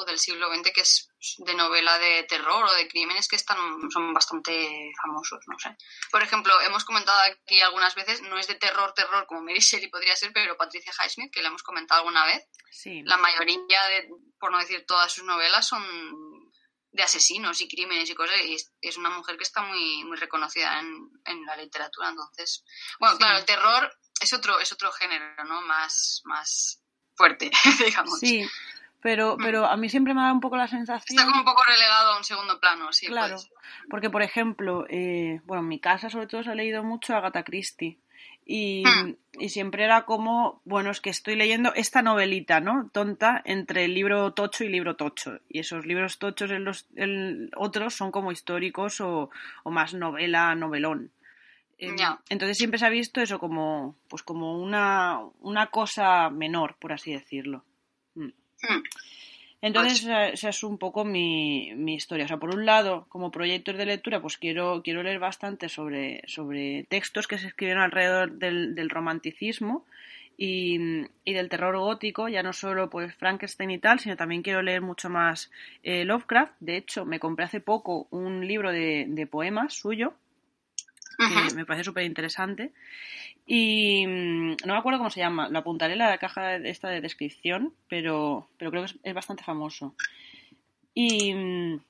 Speaker 3: o del siglo XX que es de novela de terror o de crímenes que están son bastante famosos, no sé. Por ejemplo, hemos comentado aquí algunas veces, no es de terror, terror como Mary Shelley podría ser, pero Patricia Highsmith, que la hemos comentado alguna vez,
Speaker 2: Sí.
Speaker 3: la mayoría de, por no decir todas sus novelas, son de asesinos y crímenes y cosas, y es, una mujer que está muy, muy reconocida en, en la literatura, entonces... Bueno,
Speaker 2: Sí.
Speaker 3: claro, el terror es otro, es otro género, ¿no? Más, más fuerte, digamos.
Speaker 2: Sí, pero,
Speaker 3: Mm.
Speaker 2: pero a mí siempre me da un poco la sensación.
Speaker 3: Está como un poco relegado a un segundo plano, sí.
Speaker 2: Claro,
Speaker 3: puede ser.
Speaker 2: porque por ejemplo, eh, bueno, en mi casa sobre todo se ha leído mucho a Agatha Christie y,
Speaker 3: Hmm.
Speaker 2: y siempre era como, bueno, es que estoy leyendo esta novelita, ¿no? Tonta entre el libro tocho y libro tocho y esos libros tochos en los en otros son como históricos o, o más novela, novelón. Em. Entonces siempre se ha visto eso como, pues como una, una cosa menor, por así decirlo. Mm.
Speaker 3: Hmm.
Speaker 2: Entonces, esa es un poco mi, mi, historia. O sea, por un lado, como proyectos de lectura, pues quiero, quiero leer bastante sobre, sobre textos que se escribieron alrededor del, del romanticismo y, y, del terror gótico, ya no solo pues Frankenstein y tal, sino también quiero leer mucho más eh, Lovecraft. De hecho, me compré hace poco un libro de, de poemas suyo, que me parece súper interesante. Y mm, no me acuerdo cómo se llama, lo apuntaré en la caja esta de descripción, pero, pero creo que es, es bastante famoso. Y, mm,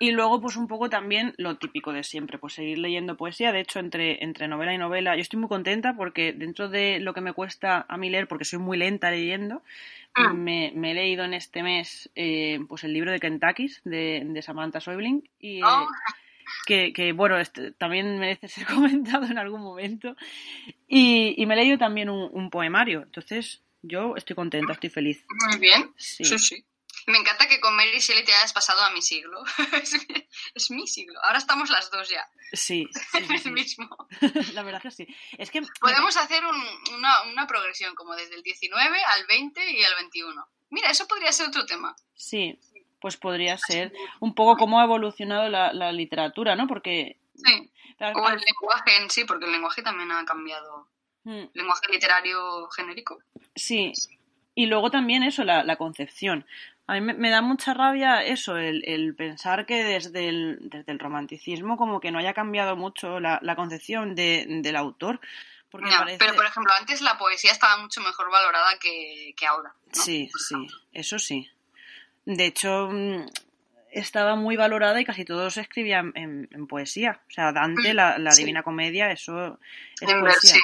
Speaker 2: y luego, pues un poco también lo típico de siempre, pues seguir leyendo poesía. De hecho, entre, entre novela y novela, yo estoy muy contenta porque dentro de lo que me cuesta a mí leer, porque soy muy lenta leyendo, ah. me, me, he leído en este mes eh, pues el libro de Kentucky de, de Samantha Soibling. Y, oh que, que bueno, este, también merece ser comentado en algún momento. Y, y me he leído también un, un, poemario, entonces yo estoy contenta, estoy feliz.
Speaker 3: Muy bien, sí, sí. sí. Me encanta que con Mary Shelley te hayas pasado a mi siglo. es, es, mi siglo. Ahora estamos las dos ya.
Speaker 2: Sí.
Speaker 3: sí, sí el mismo.
Speaker 2: La verdad que sí. Es que
Speaker 3: podemos hacer un, una, una progresión como desde el 19 al 20 y al 21. Mira, eso podría ser otro tema.
Speaker 2: Sí, pues podría ser un poco cómo ha evolucionado la, la literatura, ¿no? Porque...
Speaker 3: Sí, o el lenguaje en sí, porque el lenguaje también ha cambiado. Mm. Lenguaje literario genérico.
Speaker 2: Sí, y luego también eso, la, la concepción. A mí me, me, da mucha rabia eso, el, el pensar que desde el, desde el, romanticismo como que no haya cambiado mucho la, la concepción de, del autor.
Speaker 3: Porque no, parece... Pero, por ejemplo, antes la poesía estaba mucho mejor valorada que, que ahora. ¿no?
Speaker 2: Sí, sí, eso sí. De hecho, mm, estaba muy valorada y casi todos escribían en, en poesía. O sea, Dante, la, la sí. Divina Comedia, eso es en poesía.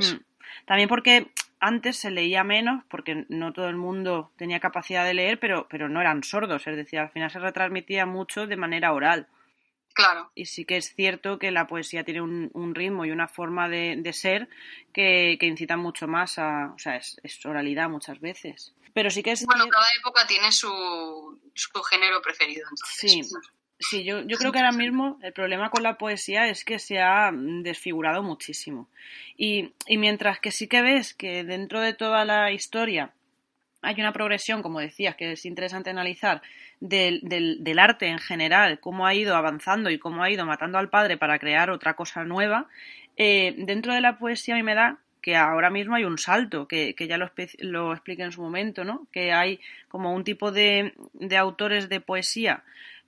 Speaker 2: Sí. Mm. También porque antes se leía menos, porque no todo el mundo tenía capacidad de leer, pero, pero no eran sordos. Es decir, al final se retransmitía mucho de manera oral.
Speaker 3: Claro.
Speaker 2: Y sí que es cierto que la poesía tiene un, un ritmo y una forma de, de ser que, que, incita mucho más a. O sea, es, es oralidad muchas veces. Pero sí que es.
Speaker 3: Bueno, cada época tiene su, su género preferido. Entonces.
Speaker 2: Sí. Sí, yo, yo creo que ahora mismo el problema con la poesía es que se ha desfigurado muchísimo. Y, y mientras que sí que ves que dentro de toda la historia hay una progresión, como decías, que es interesante analizar, del, del, del, arte en general, cómo ha ido avanzando y cómo ha ido matando al padre para crear otra cosa nueva, eh, dentro de la poesía a mí me da que ahora mismo hay un salto, que, que ya lo, lo, expliqué en su momento, ¿no? Que hay como un tipo de, de autores de poesía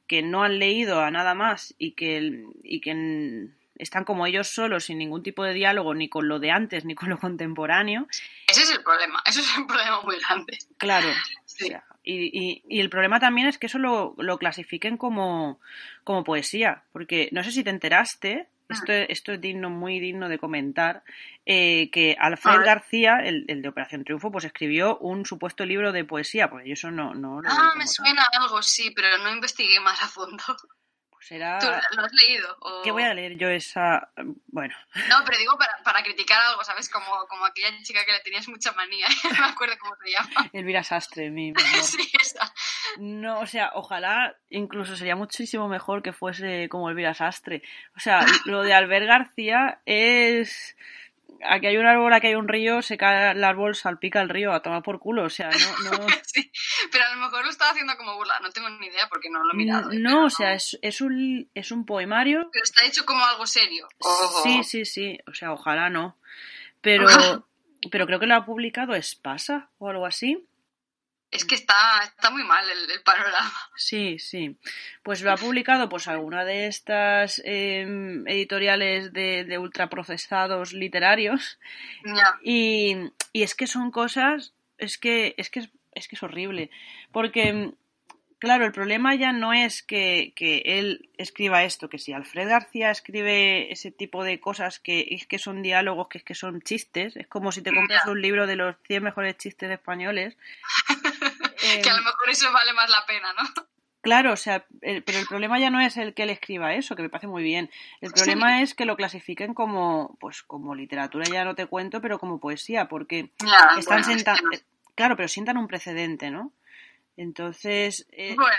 Speaker 2: que no han leído a nada más y que, y que están como ellos solos, sin ningún tipo de diálogo, ni con lo de antes, ni con lo contemporáneo.
Speaker 3: Ese es el problema, eso es un problema muy grande.
Speaker 2: Claro. Sí. O sea, y, y, y, el problema también es que eso lo, lo clasifiquen como, como poesía, porque no sé si te enteraste, esto, esto es digno, muy digno de comentar, eh, que Alfred García, el, el, de Operación Triunfo, pues escribió un supuesto libro de poesía, porque yo eso no... no
Speaker 3: ah, me suena tal. algo, sí, pero no investigué más a fondo.
Speaker 2: Pues era...
Speaker 3: ¿Tú lo has leído? O...
Speaker 2: ¿Qué voy a leer yo esa...? Bueno.
Speaker 3: No, pero digo para, para criticar algo, ¿sabes? Como, como aquella chica que le tenías mucha manía, no me acuerdo cómo se llama.
Speaker 2: Elvira Sastre, mi,
Speaker 3: mi sí, esa.
Speaker 2: No, o sea, ojalá incluso sería muchísimo mejor que fuese como Elvira Sastre. O sea, lo de Albert García es aquí hay un árbol, aquí hay un río, se cae el árbol, salpica el río, a tomar por culo, o sea, no... no...
Speaker 3: sí, pero a lo mejor lo estaba haciendo como burla, no tengo ni idea porque no lo he mirado.
Speaker 2: No, o sea, es, es, un, es un poemario...
Speaker 3: Pero está hecho como algo serio.
Speaker 2: Oh. Sí, sí, sí, o sea, ojalá no. Pero, pero creo que lo ha publicado Espasa o algo así.
Speaker 3: Es que está, está muy mal el, el, panorama.
Speaker 2: Sí, sí. Pues lo ha publicado pues alguna de estas eh, editoriales de, de, ultraprocesados literarios.
Speaker 3: Yeah.
Speaker 2: Y, y, es que son cosas, es que, es que, es que es horrible. Porque, claro, el problema ya no es que, que él escriba esto, que si Alfred García escribe ese tipo de cosas que es que son diálogos, que es que son chistes, es como si te compras un libro de los 100 mejores chistes españoles.
Speaker 3: eh, que a lo mejor eso vale más la pena, ¿no?
Speaker 2: Claro, o sea, el, pero el problema ya no es el que él escriba eso, que me parece muy bien. El problema sí. es que lo clasifiquen como, pues, como literatura, ya no te cuento, pero como poesía, porque están
Speaker 3: bueno,
Speaker 2: sentando, es que no. claro, pero sientan un precedente, ¿no? Entonces.
Speaker 3: Eh... Bueno,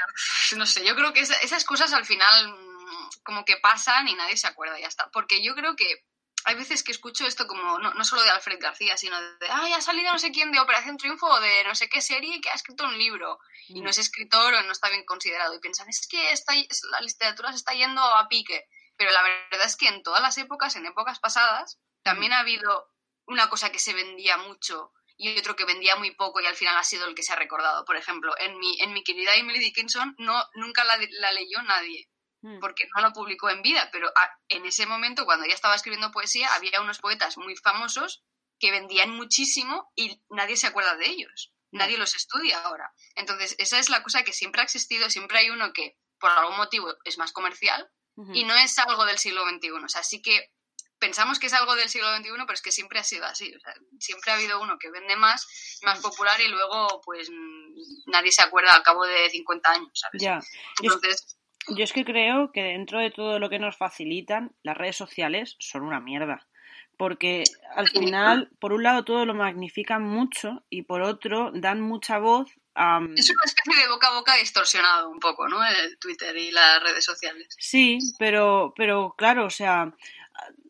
Speaker 3: no sé, yo creo que esa, esas cosas al final mm, como que pasan y nadie se acuerda y ya está. Porque yo creo que hay veces que escucho esto como, no, no solo de Alfred García, sino de, ay, ha salido no sé quién de Operación Triunfo o de no sé qué serie que ha escrito un libro y no es escritor o no está bien considerado. Y piensan, es que está, la literatura se está yendo a pique. Pero la verdad es que en todas las épocas, en épocas pasadas, también ha habido una cosa que se vendía mucho y otro que vendía muy poco y al final ha sido el que se ha recordado. Por ejemplo, en mi, en mi querida Emily Dickinson no, nunca la, la leyó nadie Mm. porque no lo publicó en vida, pero en ese momento, cuando ella estaba escribiendo poesía, había unos poetas muy famosos que vendían muchísimo y nadie se acuerda de ellos. Nadie los estudia ahora. Entonces, esa es la cosa que siempre ha existido, siempre hay uno que por algún motivo es más comercial y no es algo del siglo XXI. O sea, sí que pensamos que es algo del siglo XXI, pero es que siempre ha sido así. O sea, siempre ha habido uno que vende más, más popular y luego pues nadie se acuerda al cabo de 50 años, ¿sabes?
Speaker 2: Ya. Entonces... Yo es que creo que dentro de todo lo que nos facilitan, las redes sociales son una mierda. Porque al final, por un lado, todo lo magnifican mucho y por otro, dan mucha voz a...
Speaker 3: Es una especie de boca a boca distorsionado un poco, ¿no? El Twitter y las redes sociales.
Speaker 2: Sí, pero, pero claro, o sea,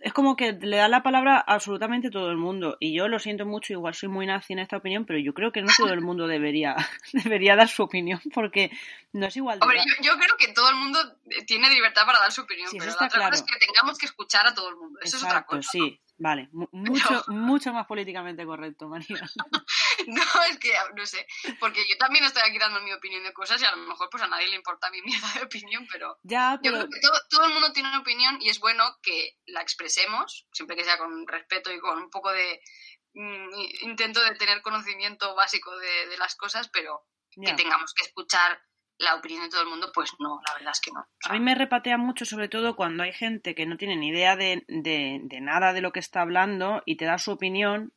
Speaker 2: es como que le da la palabra a absolutamente todo el mundo. Y yo lo siento mucho, igual soy muy nazi en esta opinión, pero yo creo que no todo el mundo debería, debería dar su opinión, porque no es igual.
Speaker 3: Hombre, yo, creo que todo el mundo tiene libertad para dar su opinión, pero la otra cosa es que tengamos que escuchar a todo el mundo. Eso es otra cosa.
Speaker 2: Sí, Vale, mucho, mucho más políticamente correcto, María.
Speaker 3: no, es que no sé, porque yo también estoy aquí dando mi opinión de cosas y a lo mejor pues a nadie le importa mi mierda de opinión, pero,
Speaker 2: ya,
Speaker 3: yo creo que todo, el mundo tiene una opinión y es bueno que la expresemos, siempre que sea con respeto y con un poco de mm, intento de tener conocimiento básico de, las cosas, pero que tengamos que escuchar la opinión de todo el mundo, pues no, la verdad es que no.
Speaker 2: A mí me repatea mucho, sobre todo cuando hay gente que no tiene ni idea de, de, nada de lo que está hablando y te da su opinión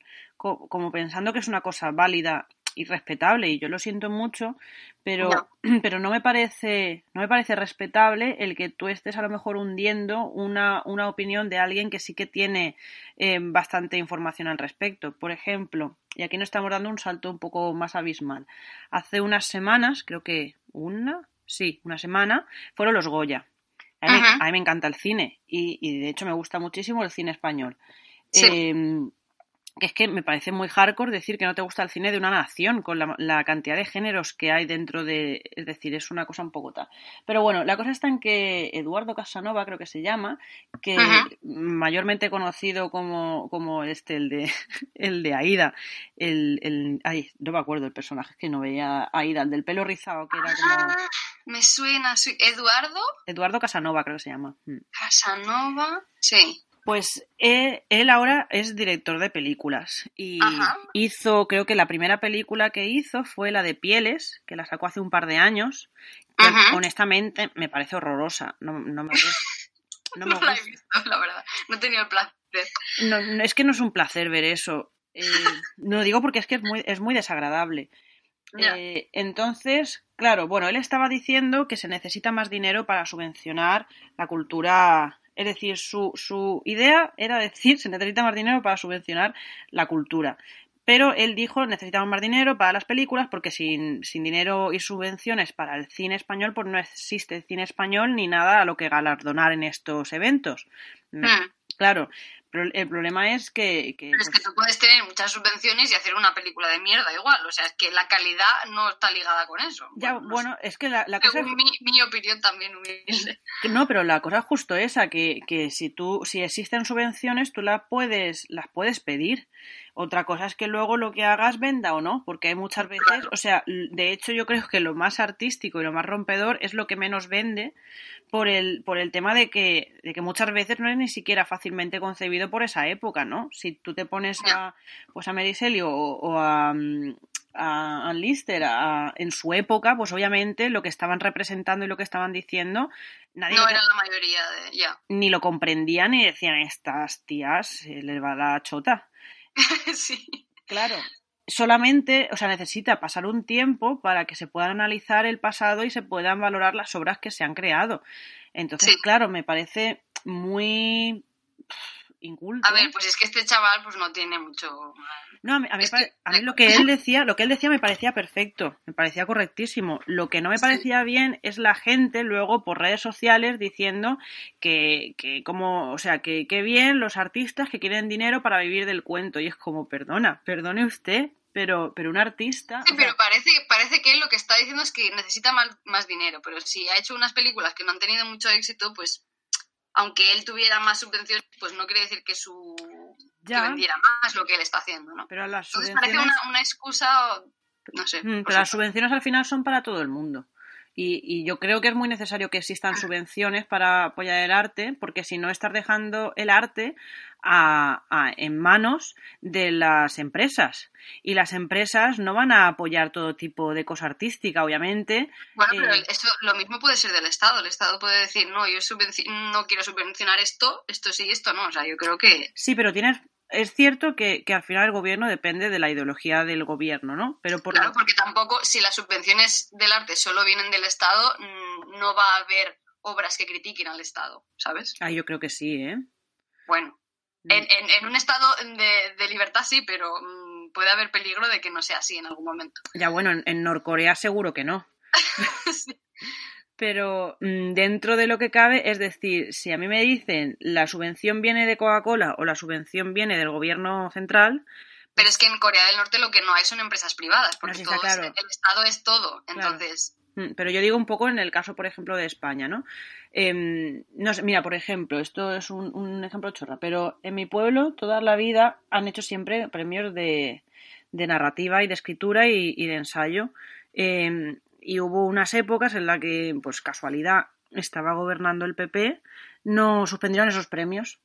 Speaker 2: como pensando que es una cosa válida y respetable y yo lo siento mucho pero no. pero no me parece no me parece respetable el que tú estés a lo mejor hundiendo una, una opinión de alguien que sí que tiene eh, bastante información al respecto por ejemplo y aquí nos estamos dando un salto un poco más abismal hace unas semanas creo que una, sí, una semana, fueron los Goya. A mí, me encanta el cine y, y, de hecho me gusta muchísimo el cine español. Em, que es que me parece muy hardcore decir que no te gusta el cine de una nación con la, cantidad de géneros que hay dentro de... Es decir, es una cosa un poco tal. Pero bueno, la cosa está en que Eduardo Casanova, creo que se llama, que mayormente conocido como, como este, el de, el de Aida, el, el... Ay, no me acuerdo el personaje, que no veía Aida, el del pelo rizado, que era como...
Speaker 3: Ah, me suena, ¿Eduardo?
Speaker 2: Eduardo Casanova creo que se llama.
Speaker 3: Mm. Casanova, sí.
Speaker 2: Pues él, ahora es director de películas y hizo, creo que la primera película que hizo fue la de Pieles, que la sacó hace un par de años. Que honestamente me parece horrorosa, no, no me gusta.
Speaker 3: No, me la he visto, la verdad. No he tenido el placer.
Speaker 2: No, es que no es un placer ver eso. Eh, no lo digo porque es que es muy, es muy desagradable. Eh, entonces, claro, bueno, él estaba diciendo que se necesita más dinero para subvencionar la cultura es decir, su, su idea era decir, se necesita más dinero para subvencionar la cultura. Pero él dijo, necesitamos más dinero para las películas porque sin, sin, dinero y subvenciones para el cine español, pues no existe cine español ni nada a lo que galardonar en estos eventos. Hmm. Claro, el problema es que...
Speaker 3: Pero es que pues tú puedes tener muchas subvenciones y hacer una película de mierda igual. O sea, es que la calidad no está ligada con eso.
Speaker 2: Ya, bueno, es que la, cosa...
Speaker 3: Mi, mi, opinión también humilde.
Speaker 2: No, pero la cosa es justo esa, que, que si tú, si existen subvenciones, tú las puedes, las puedes pedir. Otra cosa es que luego lo que hagas venda o no, porque hay muchas veces, o sea, de hecho yo creo que lo más artístico y lo más rompedor es lo que menos vende por el, por el tema de que, de que muchas veces no es ni siquiera fácilmente concebido por esa época, ¿no? Si tú te pones a, pues a Mary o, a, a, Lister en su época, pues obviamente lo que estaban representando y lo que estaban diciendo, nadie
Speaker 3: no era la mayoría de ya.
Speaker 2: Ni lo comprendían y decían estas tías les va la chota.
Speaker 3: sí.
Speaker 2: Claro. Solamente, o sea, necesita pasar un tiempo para que se puedan analizar el pasado y se puedan valorar las obras que se han creado. Entonces, claro, me parece muy inculto.
Speaker 3: A ver, pues es que este chaval pues no tiene mucho
Speaker 2: No, a mí, a mí a mí lo que él decía, lo que él decía me parecía perfecto, me parecía correctísimo. Lo que no me parecía bien es la gente luego por redes sociales diciendo que, que como, o sea, que qué bien los artistas que quieren dinero para vivir del cuento. Y es como, perdona, perdone usted, pero, pero un artista.
Speaker 3: Sí,
Speaker 2: sea,
Speaker 3: pero parece, parece que él lo que está diciendo es que necesita más, más dinero, pero si ha hecho unas películas que no han tenido mucho éxito, pues aunque él tuviera más subvenciones, pues no quiere decir que su
Speaker 2: Ya.
Speaker 3: que vendiera más lo que él está haciendo, ¿no?
Speaker 2: pero las
Speaker 3: Entonces parece una, una excusa, no sé.
Speaker 2: Mm, pero las subvenciones al final son para todo el mundo. Y, y yo creo que es muy necesario que existan subvenciones para apoyar el arte, porque si no estás dejando el arte a- a- en manos de las empresas. Y las empresas no van a apoyar todo tipo de cosa artística, obviamente.
Speaker 3: Bueno, pero
Speaker 2: eh,
Speaker 3: eso lo mismo puede ser del Estado. El Estado puede decir, no, yo no quiero subvencionar esto, esto sí, esto no. O sea, yo creo que
Speaker 2: Sí, pero tienes. Es cierto que, que al final el gobierno depende de la ideología del gobierno, ¿no? Pero por
Speaker 3: Claro, porque tampoco, si las subvenciones del arte solo vienen del Estado, mm, no va a haber obras que critiquen al Estado, ¿sabes?
Speaker 2: Ah, yo creo que sí, ¿eh?
Speaker 3: Bueno,
Speaker 2: Mm.
Speaker 3: en, en- en un estado de, de libertad sí, pero mm, puede haber peligro de que no sea así en algún momento.
Speaker 2: Ya bueno, en, en Norcorea seguro que no.
Speaker 3: Sí.
Speaker 2: Pero mm, dentro de lo que cabe, es decir, si a mí me dicen la subvención viene de Coca-Cola o la subvención viene del gobierno central,
Speaker 3: Pero es que en Corea del Norte lo que no hay son empresas privadas, porque todo es-
Speaker 2: claro.
Speaker 3: el Estado es todo. Entonces,
Speaker 2: mm, pero yo digo un poco en el caso, por ejemplo, de España, ¿no? Em, no sé, mira, por ejemplo, esto es un, un ejemplo chorra, pero en mi pueblo toda la vida han hecho siempre premios de, de narrativa y de escritura y, y de ensayo. Em, y hubo unas épocas en las que, pues casualidad, estaba gobernando el PP, no suspendieron esos premios.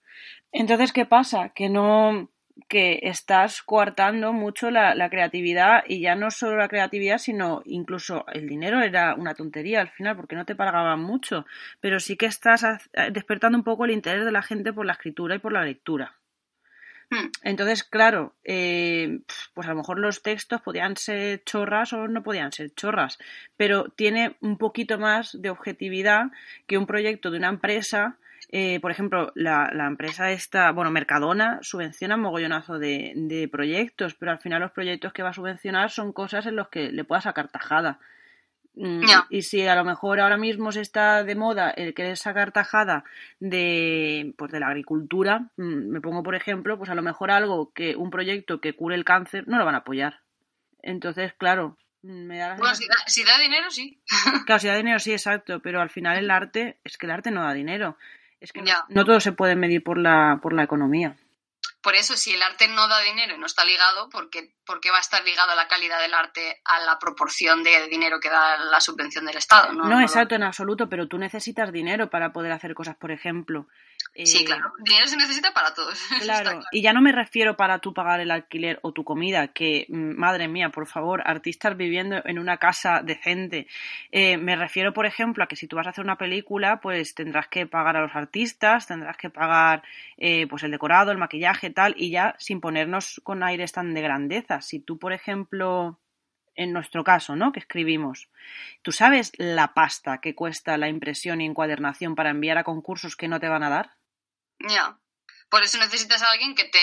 Speaker 2: Entonces, ¿qué pasa? Que no que estás coartando mucho la, creatividad y ya no solo la creatividad, sino incluso el dinero era una tontería al final porque no te pagaban mucho, pero sí que estás despertando un poco el interés de la gente por la escritura y por la lectura.
Speaker 3: Hmm,
Speaker 2: Entonces, claro, eh, pues a lo mejor los textos podían ser chorras o no podían ser chorras, pero tiene un poquito más de objetividad que un proyecto de una empresa. eh, por ejemplo, la, la empresa esta, bueno, Mercadona subvenciona un mogollonazo de, de proyectos, pero al final los proyectos que va a subvencionar son cosas en los que le pueda sacar tajada. Mm. Y si a lo mejor ahora mismo se está de moda el querer sacar tajada de, pues de la agricultura, mm, me pongo por ejemplo, pues a lo mejor algo que un proyecto que cure el cáncer no lo van a apoyar. Entonces, claro, mm, me da la
Speaker 3: bueno, si da, si da dinero, sí.
Speaker 2: Claro, si da dinero, sí, exacto, pero al final el arte, es que el arte no da dinero. Es que no- no todo se puede medir por la, por la economía.
Speaker 3: Por eso, si el arte no da dinero y no está ligado, ¿por qué, por qué va a estar ligado la calidad del arte a la proporción de dinero que da la subvención del Estado? No,
Speaker 2: No,
Speaker 3: no
Speaker 2: exacto, en absoluto, pero tú necesitas dinero para poder hacer cosas, por ejemplo.
Speaker 3: Sí,
Speaker 2: eh,
Speaker 3: claro. Dinero se necesita para todos.
Speaker 2: claro. y ya no me refiero para tú pagar el alquiler o tu comida, que mm, madre mía, por favor, artistas viviendo en una casa decente. Eh, me refiero, por ejemplo, a que si tú vas a hacer una película, pues tendrás que pagar a los artistas, tendrás que pagar eh, pues el decorado, el maquillaje, tal, y ya sin ponernos con aires tan de grandeza. Si tú, por ejemplo, en nuestro caso, ¿no? Que escribimos. ¿Tú sabes la pasta que cuesta la impresión y encuadernación para enviar a concursos que no te van a dar?
Speaker 3: Ya. Por eso necesitas a alguien que te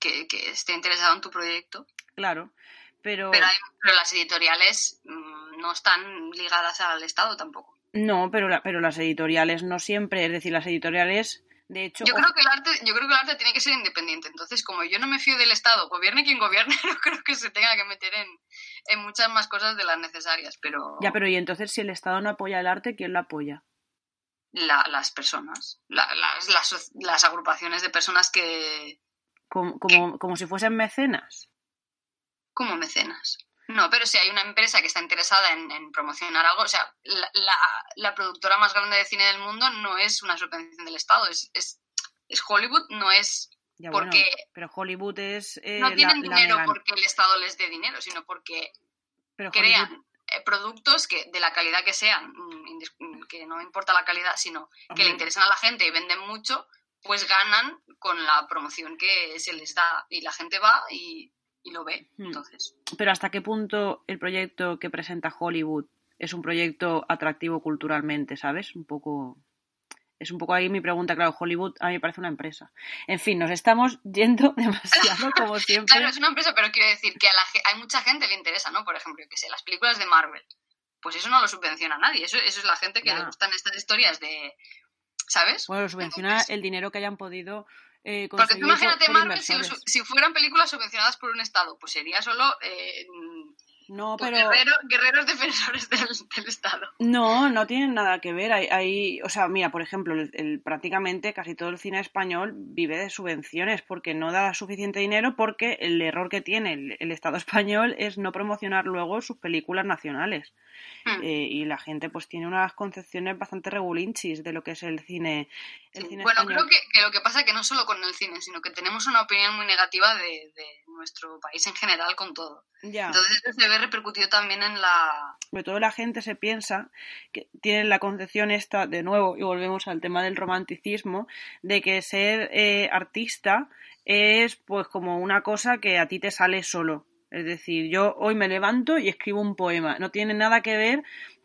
Speaker 3: que, que esté interesado en tu proyecto.
Speaker 2: Claro, pero...
Speaker 3: Pero, hay- pero las editoriales mm, no están ligadas al Estado tampoco.
Speaker 2: No, pero, la- pero las editoriales no siempre, es decir, las editoriales, de hecho,
Speaker 3: Yo creo que el arte, yo creo que el arte tiene que ser independiente. Entonces, como yo no me fío del Estado, gobierne quien gobierne, no creo que se tenga que meter en, en muchas más cosas de las necesarias. Pero,
Speaker 2: ya, pero y entonces si el Estado no apoya el arte, ¿quién lo apoya?
Speaker 3: la- las personas, la- las, las, las agrupaciones de personas que
Speaker 2: Como, como, como si fuesen mecenas.
Speaker 3: como mecenas. No, pero si hay una empresa que está interesada en, en promocionar algo, o sea, la, la- la productora más grande de cine del mundo no es una subvención del Estado, es, es, es Hollywood, no es
Speaker 2: Ya,
Speaker 3: Porque
Speaker 2: bueno, pero Hollywood es eh,
Speaker 3: no tienen
Speaker 2: la
Speaker 3: dinero porque el Estado les dé dinero, sino porque
Speaker 2: pero
Speaker 3: crean
Speaker 2: Hollywood-
Speaker 3: eh, productos que de la calidad que sean, mm, mm, que no importa la calidad, sino que
Speaker 2: hombre,
Speaker 3: le interesan a la gente y venden mucho, pues ganan con la promoción que se les da. Y la gente va y, y lo ve.
Speaker 2: Hmm.
Speaker 3: Entonces,
Speaker 2: Pero hasta qué punto el proyecto que presenta Hollywood es un proyecto atractivo culturalmente, ¿sabes? Un poco... Es un poco ahí mi pregunta, claro, Hollywood a mí me parece una empresa. En fin, nos estamos yendo demasiado como siempre.
Speaker 3: claro, es una empresa, pero quiero decir que a la, hay mucha gente le interesa, ¿no? Por ejemplo, que sé, las películas de Marvel. Pues eso no lo subvenciona a nadie, eso, eso es la gente que le gustan estas historias de... ¿Sabes?
Speaker 2: Bueno, lo subvenciona el dinero que hayan podido eh,
Speaker 3: Porque tú imagínate Marvel si, si, fueran películas subvencionadas por un Estado, pues sería solo eh,
Speaker 2: no,
Speaker 3: pues guerreros defensores del, Estado.
Speaker 2: No, no tienen nada que ver. Hay, o sea, mira, por ejemplo, el, prácticamente casi todo el cine español vive de subvenciones porque no da suficiente dinero porque el error que tiene el Estado español es no promocionar luego sus películas nacionales. Hmm. Eh, y la gente pues tiene unas concepciones bastante regulinchis de lo que es el cine, el cine
Speaker 3: bueno creo que, lo que pasa es que no solo con el cine sino que tenemos una opinión muy negativa de, nuestro país en general con todo. Entonces eso se ve repercutido también en la
Speaker 2: sobre todo la gente se piensa que tiene la concepción esta de nuevo y volvemos al tema del romanticismo de que ser eh, artista es pues como una cosa que a ti te sale solo es decir, yo hoy me levanto y escribo un poema. No tiene nada que ver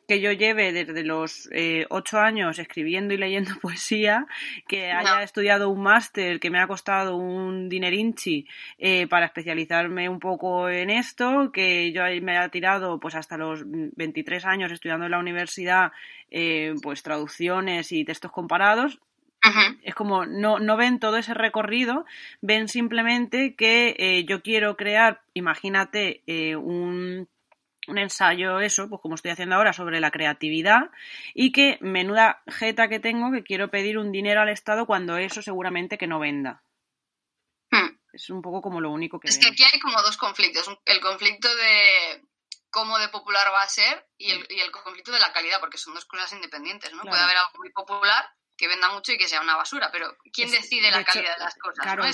Speaker 2: que yo lleve desde los eh, ocho años escribiendo y leyendo poesía, que haya estudiado un máster que me ha costado un dinerinchi eh, para especializarme un poco en esto, que yo me haya tirado pues hasta los 23 años estudiando en la universidad eh, pues traducciones y textos comparados, es como no, no ven todo ese recorrido, ven simplemente que eh, yo quiero crear, imagínate, eh, un, un ensayo, eso, pues como estoy haciendo ahora, sobre la creatividad y que menuda jeta que tengo que quiero pedir un dinero al Estado cuando eso seguramente que no venda. Hmm. Es un poco como lo único que...
Speaker 3: Es que aquí hay como dos conflictos. El conflicto de cómo de popular va a ser y el, y el conflicto de la calidad, porque son dos cosas independientes, ¿no? Puede haber algo muy popular que venda mucho y que sea una basura, pero ¿quién decide la calidad de las cosas?
Speaker 2: Claro,
Speaker 3: de,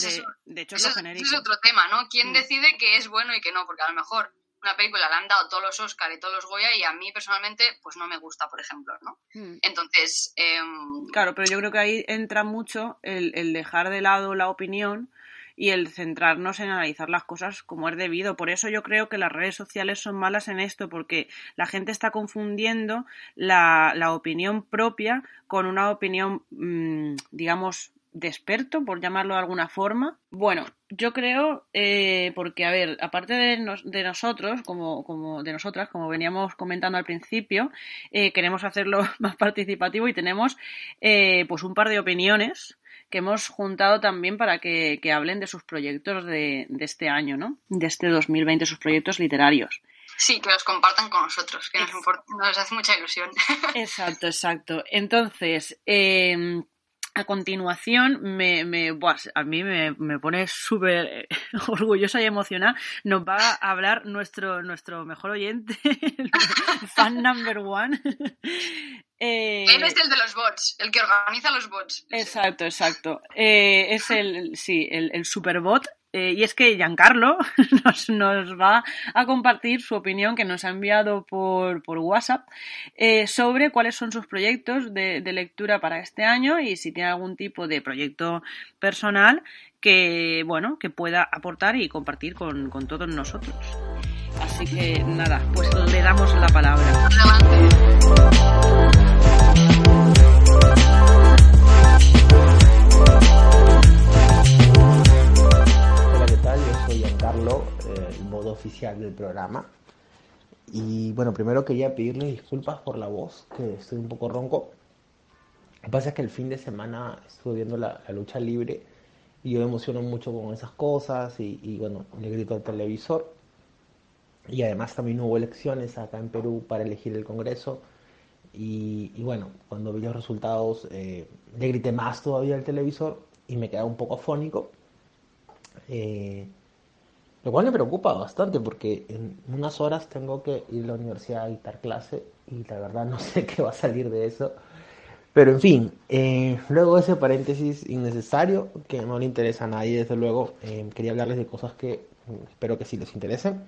Speaker 2: hecho
Speaker 3: eso, es otro tema, ¿no? ¿Quién mm. decide qué es bueno y qué no? Porque a lo mejor una película le han dado todos los Oscar y todos los Goya y a mí personalmente pues no me gusta, por ejemplo, ¿no? Mm. Entonces... Em,
Speaker 2: claro, pero yo creo que ahí entra mucho el, el dejar de lado la opinión y el centrarnos en analizar las cosas como es debido. Por eso yo creo que las redes sociales son malas en esto, porque la gente está confundiendo la, la opinión propia con una opinión, mm, digamos, de experto, por llamarlo de alguna forma. Bueno, yo creo, eh, porque, a ver, aparte de, nosotros, como, como, de nosotras, como veníamos comentando al principio, eh, queremos hacerlo más participativo y tenemos eh, pues un par de opiniones que hemos juntado también para que, hablen de sus proyectos de, este año, ¿no? De este 2020, sus proyectos literarios.
Speaker 3: Sí, que los compartan con nosotros, que nos, hace mucha ilusión.
Speaker 2: Exacto, exacto. Entonces, em, a continuación, me, me a mí me, me pone súper orgullosa y emocionada. Nos va a hablar nuestro, nuestro mejor oyente, fan number one,
Speaker 3: eh, Él es el de los bots, el que organiza los bots.
Speaker 2: Exacto, exacto. Eh, es el, sí, el, el superbot. Eh, y es que Giancarlo nos, va a compartir su opinión que nos ha enviado por, por WhatsApp sobre cuáles son sus proyectos de, de, lectura para este año y si tiene algún tipo de proyecto personal que, bueno, que pueda aportar y compartir con, con todos nosotros. Así que nada, pues le damos la palabra.
Speaker 4: Oficial del programa. Y bueno, primero quería pedirle disculpas por la voz, que estoy un poco ronco. Lo que pasa es que el fin de semana estuve viendo la, lucha libre y yo me emociono mucho con esas cosas y, y bueno, le grito al televisor. Y además también hubo elecciones acá en Perú para elegir el Congreso y, bueno, cuando vi los resultados eh, le grité más todavía al televisor y me quedaba un poco afónico. Eh, lo cual me preocupa bastante porque en unas horas tengo que ir a la universidad a dictar clase y la verdad no sé qué va a salir de eso. Pero en fin, eh, luego ese paréntesis innecesario que no le interesa a nadie, desde luego, quería hablarles de cosas que espero que sí les interesen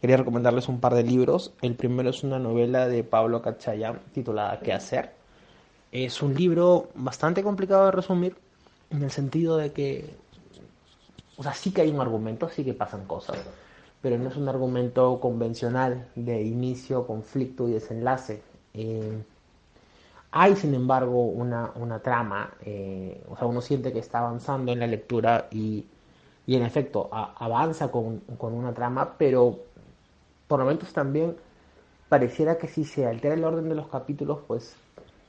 Speaker 4: quería recomendarles un par de libros. El primero es una novela de Pablo Cachayán titulada ¿Qué hacer? Es un libro bastante complicado de resumir en el sentido de que, o sea, sí que hay un argumento, sí que pasan cosas, pero no es un argumento convencional de inicio, conflicto y desenlace. Eh, Hay, sin embargo, una, una trama, eh, o sea, uno siente que está avanzando en la lectura y, y en efecto avanza con, con, una trama, pero por momentos también pareciera que si se altera el orden de los capítulos, pues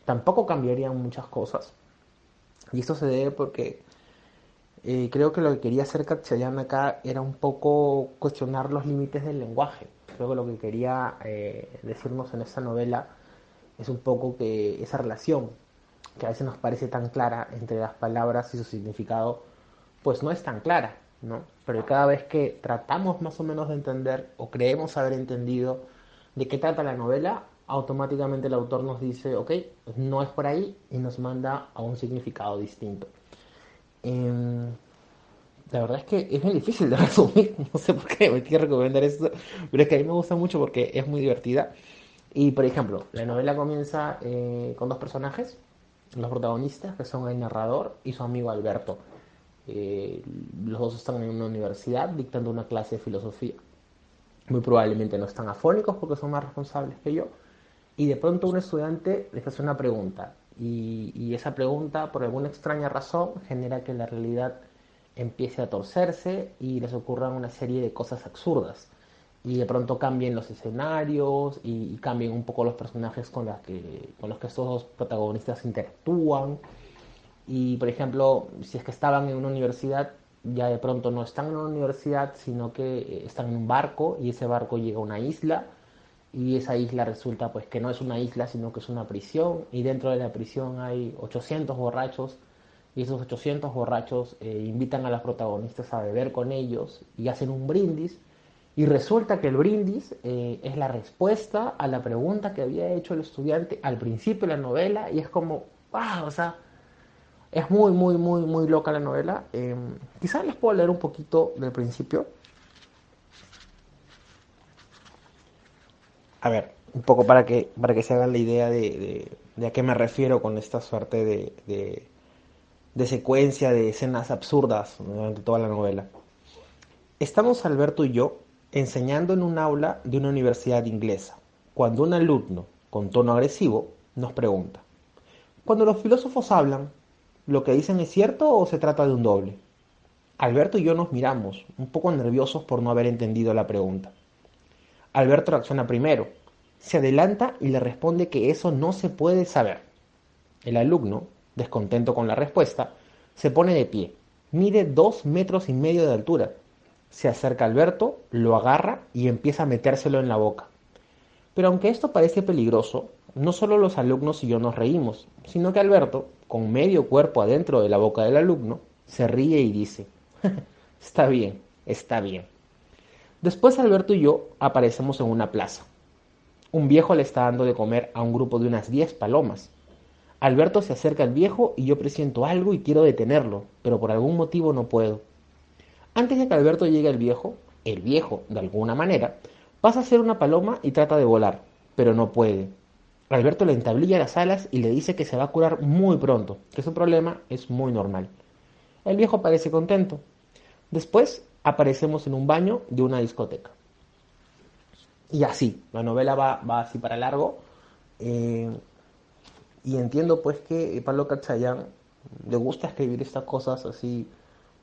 Speaker 4: tampoco cambiarían muchas cosas. Y esto se debe porque eh, creo que lo que quería hacer Katchayan acá era un poco cuestionar los límites del lenguaje. Creo que lo que quería eh, decirnos en esta novela es un poco que esa relación que a veces nos parece tan clara entre las palabras y su significado, pues no es tan clara, ¿no? Pero cada vez que tratamos más o menos de entender o creemos haber entendido de qué trata la novela, automáticamente el autor nos dice, ok, no es por ahí y nos manda a un significado distinto. Em, la verdad es que es muy difícil de resumir, no sé por qué me quiero recomendar esto, pero es que a mí me gusta mucho porque es muy divertida y por ejemplo, la novela comienza eh, con dos personajes, los protagonistas, que son el narrador y su amigo Alberto. Eh, los dos están en una universidad dictando una clase de filosofía. Muy probablemente no están afónicos porque son más responsables que yo. Y de pronto un estudiante les hace una pregunta. Y, y esa pregunta, por alguna extraña razón, genera que la realidad empiece a torcerse y les ocurran una serie de cosas absurdas y de pronto cambien los escenarios y, cambien un poco los personajes con, que, con los que estos dos protagonistas interactúan. Y por ejemplo, si es que estaban en una universidad, ya de pronto no están en una universidad, sino que están en un barco y ese barco llega a una isla y esa isla resulta pues que no es una isla, sino que es una prisión y dentro de la prisión hay 800 borrachos y esos 800 borrachos eh, invitan a los protagonistas a beber con ellos y hacen un brindis y resulta que el brindis eh, es la respuesta a la pregunta que había hecho el estudiante al principio de la novela y es como, wow, o sea, es muy, muy, muy, muy loca la novela. Eh, quizás les puedo leer un poquito del principio. A ver, un poco para que, para que se hagan la idea de, a qué me refiero con esta suerte de, de, de secuencia de escenas absurdas durante toda la novela. Estamos Alberto y yo enseñando en un aula de una universidad inglesa, cuando un alumno, con tono agresivo, nos pregunta, cuando los filósofos hablan, ¿lo que dicen es cierto o se trata de un doble? Alberto y yo nos miramos, un poco nerviosos por no haber entendido la pregunta. Alberto reacciona primero, se adelanta y le responde que eso no se puede saber. El alumno, descontento con la respuesta, se pone de pie, mide dos metros y medio de altura se acerca a Alberto, lo agarra y empieza a metérselo en la boca. Pero aunque esto parece peligroso, no solo los alumnos y yo nos reímos, sino que Alberto, con medio cuerpo adentro de la boca del alumno, se ríe y dice, está bien, está bien. Después Alberto y yo aparecemos en una plaza. Un viejo le está dando de comer a un grupo de unas diez palomas. Alberto se acerca al viejo y yo presiento algo y quiero detenerlo, pero por algún motivo no puedo. Antes de que Alberto llegue al viejo, el viejo, de alguna manera, pasa a ser una paloma y trata de volar, pero no puede. Alberto le entablilla las alas y le dice que se va a curar muy pronto, que su problema es muy normal. El viejo parece contento. Después aparecemos en un baño de una discoteca. Y así, la novela va, así para largo. Eh, y entiendo pues que Pablo Cachayán le gusta escribir estas cosas así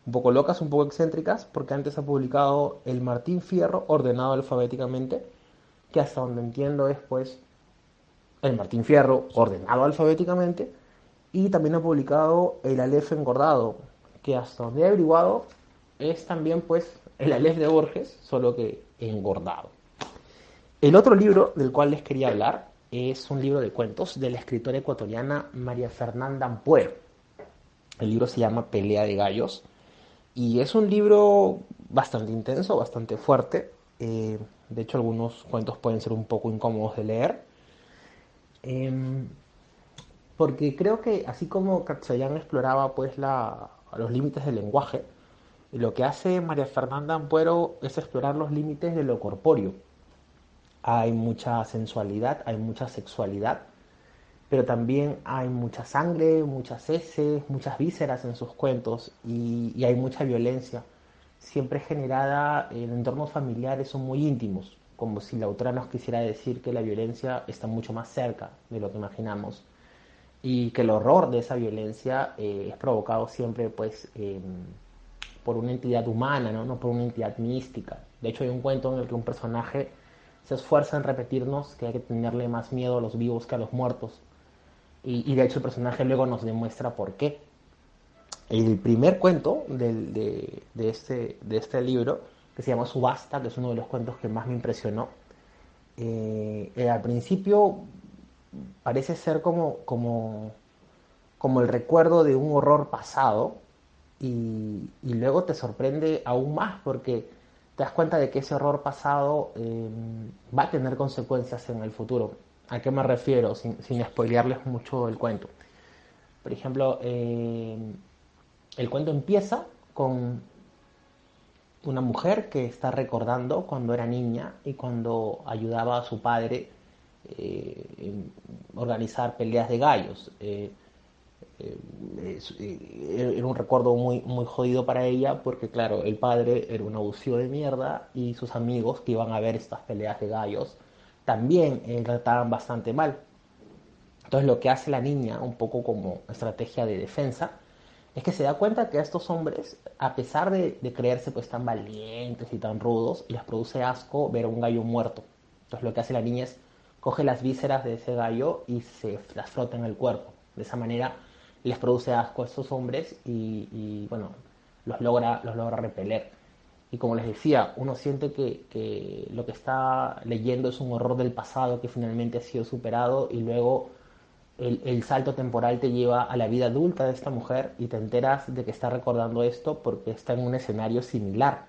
Speaker 4: un poco locas, un poco excéntricas, porque antes ha publicado el Martín Fierro ordenado alfabéticamente, que hasta donde entiendo es pues el Martín Fierro ordenado alfabéticamente, y también ha publicado el Aleph engordado, que hasta donde he averiguado es también pues el Aleph de Borges, solo que engordado. El otro libro del cual les quería hablar es un libro de cuentos de la escritora ecuatoriana María Fernanda Ampuero. El libro se llama Pelea de Gallos y es un libro bastante intenso, bastante fuerte. Eh, de hecho, algunos cuentos pueden ser un poco incómodos de leer. Em, porque creo que así como Katsayan exploraba pues la, los límites del lenguaje, lo que hace María Fernanda Ampuero es explorar los límites de lo corpóreo. Hay mucha sensualidad, hay mucha sexualidad, pero también hay mucha sangre, muchas heces, muchas vísceras en sus cuentos y, hay mucha violencia, siempre generada en entornos familiares son muy íntimos, como si la autora nos quisiera decir que la violencia está mucho más cerca de lo que imaginamos. y que el horror de esa violencia eh, es provocado siempre pues por una entidad humana, ¿no? no por una entidad mística. De hecho hay un cuento en el que un personaje se esfuerza en repetirnos que hay que tenerle más miedo a los vivos que a los muertos. Y, de hecho el personaje luego nos demuestra por qué. El primer cuento de, este, de este libro, que se llama Subasta, que es uno de los cuentos que más me impresionó, eh, eh, al principio parece ser como, como, como el recuerdo de un horror pasado y, luego te sorprende aún más porque te das cuenta de que ese horror pasado eh, va a tener consecuencias en el futuro. ¿A qué me refiero? Sin, sin spoilearles mucho el cuento. Por ejemplo, eh, el cuento empieza con una mujer que está recordando cuando era niña y cuando ayudaba a su padre eh, organizar peleas de gallos. Eh, era un recuerdo muy, muy jodido para ella porque, claro, el padre era un abusivo de mierda y sus amigos que iban a ver estas peleas de gallos también eh, trataban bastante mal. Entonces lo que hace la niña, un poco como estrategia de defensa, es que se da cuenta que a estos hombres, a pesar de, creerse pues tan valientes y tan rudos, les produce asco ver a un gallo muerto. Entonces lo que hace la niña es coge las vísceras de ese gallo y se las frota en el cuerpo. De esa manera les produce asco a estos hombres y, y bueno, los logra, los logra repeler. Y como les decía, uno siente que, lo que está leyendo es un horror del pasado que finalmente ha sido superado y luego el, salto temporal te lleva a la vida adulta de esta mujer y te enteras de que está recordando esto porque está en un escenario similar,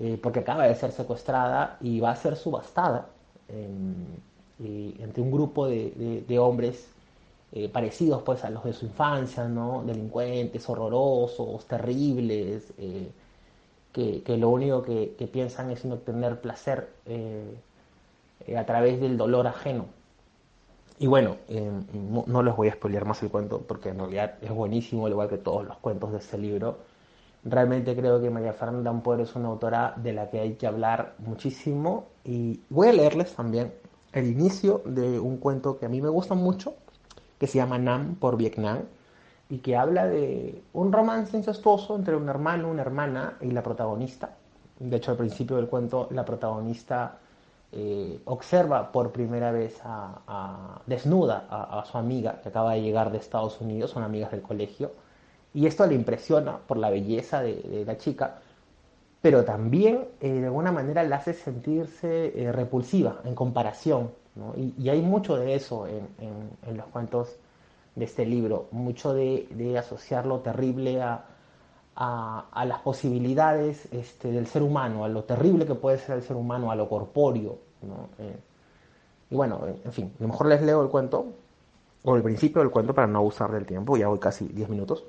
Speaker 4: eh, porque acaba de ser secuestrada y va a ser subastada entre un grupo de, hombres eh, parecidos pues a los de su infancia, ¿no? delincuentes, horrorosos, terribles. Eh, que, lo único que, piensan es en obtener placer eh, a través del dolor ajeno. Y bueno, eh, no, les voy a spoilear más el cuento porque en realidad es buenísimo, al igual que todos los cuentos de este libro. Realmente creo que María Fernanda Ampuero es una autora de la que hay que hablar muchísimo y voy a leerles también el inicio de un cuento que a mí me gusta mucho, que se llama Nam por Vietnam, y que habla de un romance incestuoso entre un hermano, una hermana y la protagonista. De hecho, al principio del cuento, la protagonista eh, observa por primera vez a, desnuda a, su amiga que acaba de llegar de Estados Unidos, son amigas del colegio, y esto le impresiona por la belleza de, la chica, pero también eh, de alguna manera la hace sentirse eh, repulsiva en comparación, y, hay mucho de eso en, los cuentos de este libro, mucho de, asociar lo terrible a, las posibilidades este, del ser humano, a lo terrible que puede ser el ser humano, a lo corpóreo. Eh, y bueno, en fin, a lo mejor les leo el cuento, o el principio del cuento para no abusar del tiempo, ya voy casi 10 minutos.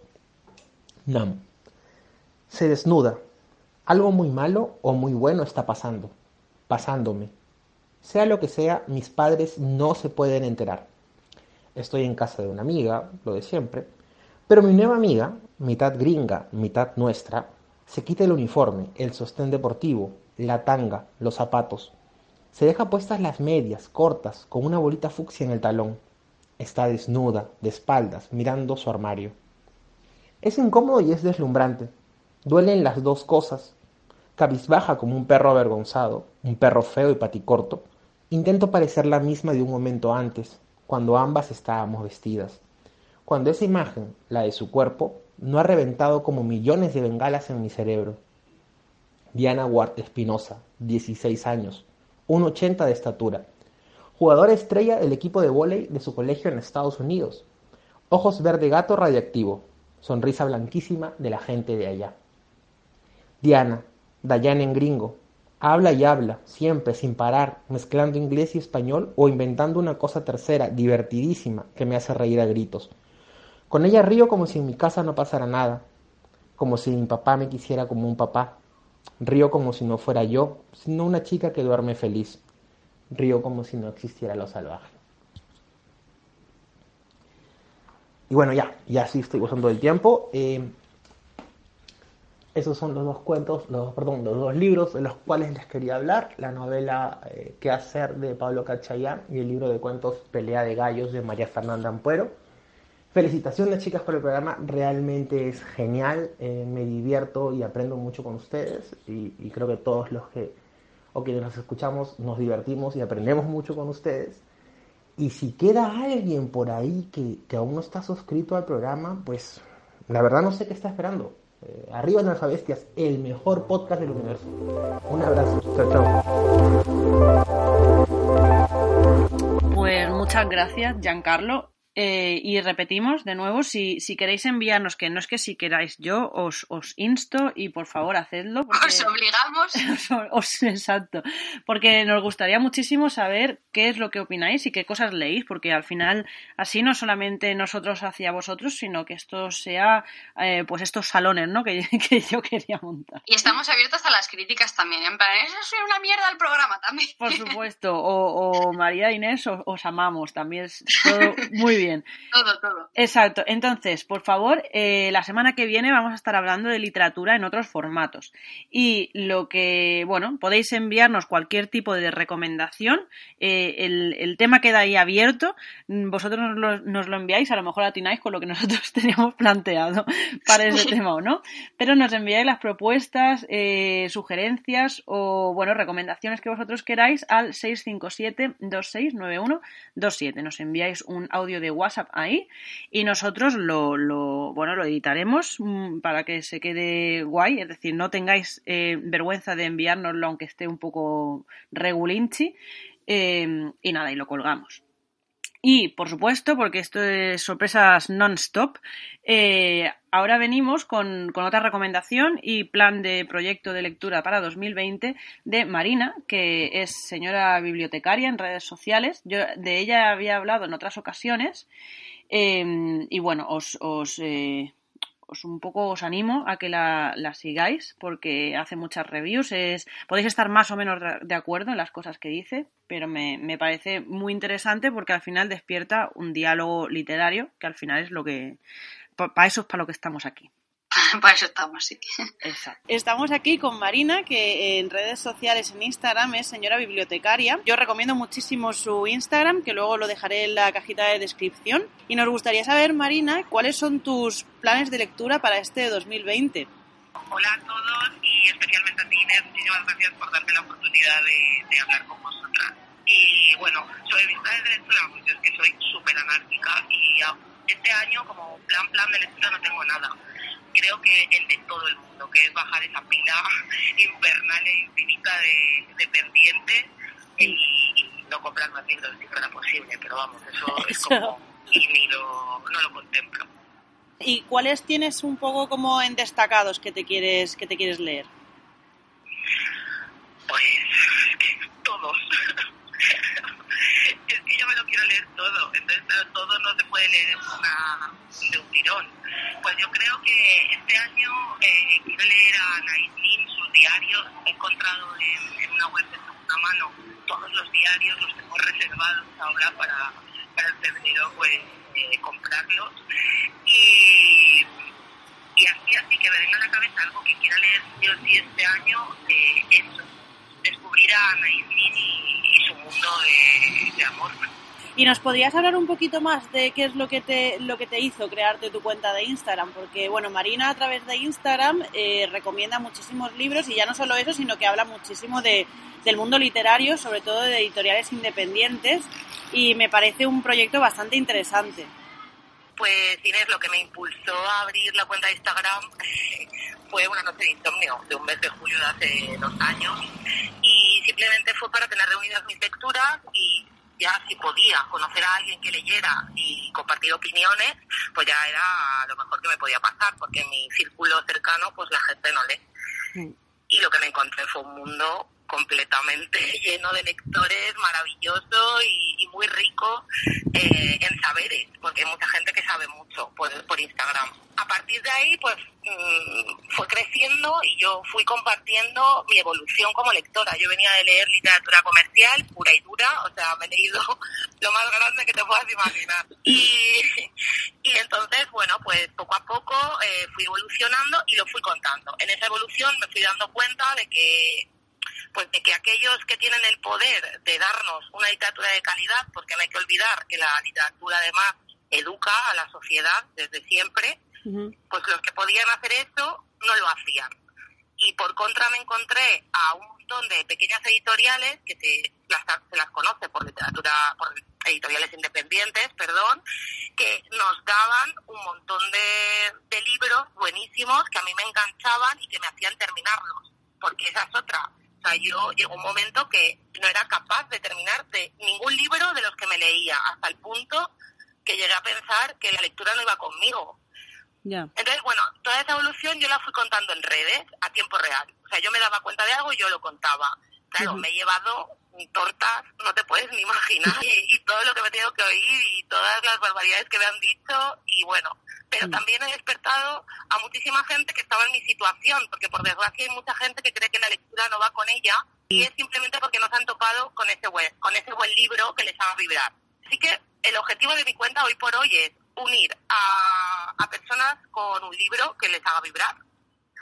Speaker 4: Nam. Se desnuda. Algo muy malo o muy bueno está pasando, pasándome. Sea lo que sea, mis padres no se pueden enterar estoy en casa de una amiga, lo de siempre, pero mi nueva amiga, mitad gringa, mitad nuestra, se quita el uniforme, el sostén deportivo, la tanga, los zapatos. Se deja puestas las medias, cortas, con una bolita fucsia en el talón. Está desnuda, de espaldas, mirando su armario. Es incómodo y es deslumbrante. Duelen las dos cosas. Cabizbaja como un perro avergonzado, un perro feo y paticorto. Intento parecer la misma de un momento antes, cuando ambas estábamos vestidas, cuando esa imagen, la de su cuerpo, no ha reventado como millones de bengalas en mi cerebro. Diana Ward Espinosa, 16 años, 1,80 de estatura, jugadora estrella del equipo de vóley de su colegio en Estados Unidos, ojos verde gato radiactivo, sonrisa blanquísima de la gente de allá. Diana, Dayan en gringo, Habla y habla, siempre, sin parar, mezclando inglés y español o inventando una cosa tercera, divertidísima, que me hace reír a gritos. Con ella río como si en mi casa no pasara nada, como si mi papá me quisiera como un papá. Río como si no fuera yo, sino una chica que duerme feliz. Río como si no existiera lo salvaje. Y bueno, ya, ya sí estoy usando el tiempo. Eh, esos son los dos cuentos, los, perdón, los dos libros de los cuales les quería hablar, la novela eh, ¿Qué hacer de Pablo Cachayán y el libro de cuentos Pelea de Gallos de María Fernanda Ampuero. Felicitaciones chicas por el programa, realmente es genial, eh, me divierto y aprendo mucho con ustedes y, y, creo que todos los que o quienes nos escuchamos nos divertimos y aprendemos mucho con ustedes. Y si queda alguien por ahí que, que aún no está suscrito al programa, pues la verdad no sé qué está esperando. Eh, arriba en Alfabestias, el mejor podcast del universo. Un abrazo. Chao,
Speaker 2: chao. Pues muchas gracias, Giancarlo. Eh, y repetimos de nuevo, si, si, queréis enviarnos, que no es que si queráis, yo os, os insto y por favor hacedlo.
Speaker 3: Porque... Os obligamos.
Speaker 2: os, exacto. Porque nos gustaría muchísimo saber qué es lo que opináis y qué cosas leéis, porque al final así no solamente nosotros hacia vosotros, sino que esto sea eh, pues estos salones ¿no? que, que, yo quería montar.
Speaker 3: Y estamos abiertos a las críticas también, en plan, eso es una mierda el programa también.
Speaker 2: Por supuesto, o, o María Inés os, os amamos, también es todo muy bien.
Speaker 3: Todo, todo.
Speaker 2: Exacto. Entonces, por favor, eh, la semana que viene vamos a estar hablando de literatura en otros formatos. Y lo que, bueno, podéis enviarnos cualquier tipo de recomendación. Eh, el, el, tema queda ahí abierto. Vosotros nos lo, nos lo, enviáis, a lo mejor atináis con lo que nosotros teníamos planteado para ese tema o no. Pero nos enviáis las propuestas, eh, sugerencias o, bueno, recomendaciones que vosotros queráis al 657-269127. Nos enviáis un audio de WhatsApp ahí y nosotros lo, bueno, lo editaremos mm, para que se quede guay, es decir, no tengáis eh, vergüenza de enviárnoslo aunque esté un poco regulinchi eh, y nada, y lo colgamos. Y, por supuesto, porque esto es sorpresas non-stop, eh, ahora venimos con, con, otra recomendación y plan de proyecto de lectura para 2020 de Marina, que es señora bibliotecaria en redes sociales. Yo de ella había hablado en otras ocasiones. Eh, y bueno, os, os eh, os un poco os animo a que la, la, sigáis porque hace muchas reviews. Es, podéis estar más o menos de acuerdo en las cosas que dice, pero me, me parece muy interesante porque al final despierta un diálogo literario, que al final es lo que. Para eso es para lo que estamos aquí.
Speaker 3: Para eso estamos, sí.
Speaker 2: Exacto. Estamos aquí con Marina, que en redes sociales, en Instagram, es señora bibliotecaria. Yo recomiendo muchísimo su Instagram, que luego lo dejaré en la cajita de descripción. Y nos gustaría saber, Marina, cuáles son tus planes de lectura para este 2020.
Speaker 5: Hola a todos y especialmente a ti, Inés. Muchísimas gracias por darte la oportunidad de, de hablar con vosotras. Y bueno, sobre mis planes de lectura, pues es que soy súper anárquica y este año como plan plan de lectura no tengo nada creo que el de todo el mundo, que es bajar esa pila infernal e infinita de, de pendientes y, y, no comprar más libros si fuera posible, pero vamos, eso, eso. es como, y ni lo, no lo contemplo.
Speaker 2: ¿Y cuáles tienes un poco como en destacados que te quieres, que te quieres leer?
Speaker 5: Pues todos. es que yo me lo quiero leer todo, entonces todo no se puede leer una, de un tirón. Pues yo creo que este año eh, quiero leer a Naislin sus diarios, he encontrado en, en, una web de segunda mano todos los diarios, los tengo reservados ahora para, para el febrero pues eh, comprarlos. Y y así así que me venga a la cabeza algo que quiera leer yo sí este año, eh, eso, descubrir a Naismin y, y, su mundo de, de, amor.
Speaker 2: ¿Y nos podrías hablar un poquito más de qué es lo que te, lo que te hizo crearte tu cuenta de Instagram? Porque, bueno, Marina a través de Instagram eh, recomienda muchísimos libros y ya no solo eso, sino que habla muchísimo de, del mundo literario, sobre todo de editoriales independientes, y me parece un proyecto bastante interesante.
Speaker 5: Pues Inés, lo que me impulsó a abrir la cuenta de Instagram fue una noche de insomnio de un mes de julio de hace dos años y simplemente fue para tener reunidas mis lecturas y ya si podía conocer a alguien que leyera y compartir opiniones, pues ya era lo mejor que me podía pasar, porque en mi círculo cercano pues la gente no lee. Sí. Y lo que me encontré fue un mundo completamente lleno de lectores, maravilloso y, y muy rico eh, en saberes, porque hay mucha gente que sabe mucho por, por Instagram. A partir de ahí, pues mmm, fue creciendo y yo fui compartiendo mi evolución como lectora. Yo venía de leer literatura comercial, pura y dura, o sea, me he leído lo más grande que te puedas imaginar. Y, y entonces, bueno, pues poco a poco eh, fui evolucionando y lo fui contando. En esa evolución me fui dando cuenta de que pues de que aquellos que tienen el poder de darnos una literatura de calidad, porque no hay que olvidar que la literatura además educa a la sociedad desde siempre, pues los que podían hacer eso no lo hacían. Y por contra me encontré a un montón de pequeñas editoriales que se las, se las conoce por literatura, por editoriales independientes, perdón, que nos daban un montón de, de libros buenísimos que a mí me enganchaban y que me hacían terminarlos, porque esa es otra. O sea, yo llegó un momento que no era capaz de terminar de ningún libro de los que me leía, hasta el punto que llegué a pensar que la lectura no iba conmigo. Entonces, bueno, toda esa evolución yo la fui contando en redes a tiempo real. O sea, yo me daba cuenta de algo y yo lo contaba. Claro, me he llevado tortas, no te puedes ni imaginar, y, todo lo que me he tenido que oír y todas las barbaridades que me han dicho, y bueno, pero mm. también he despertado a muchísima gente que estaba en mi situación, porque por desgracia hay mucha gente que cree que la lectura no va con ella, y mm. es simplemente porque no se han topado con ese buen, con ese buen libro que les haga vibrar. Así que el objetivo de mi cuenta hoy por hoy es unir a, a personas con un libro que les haga vibrar,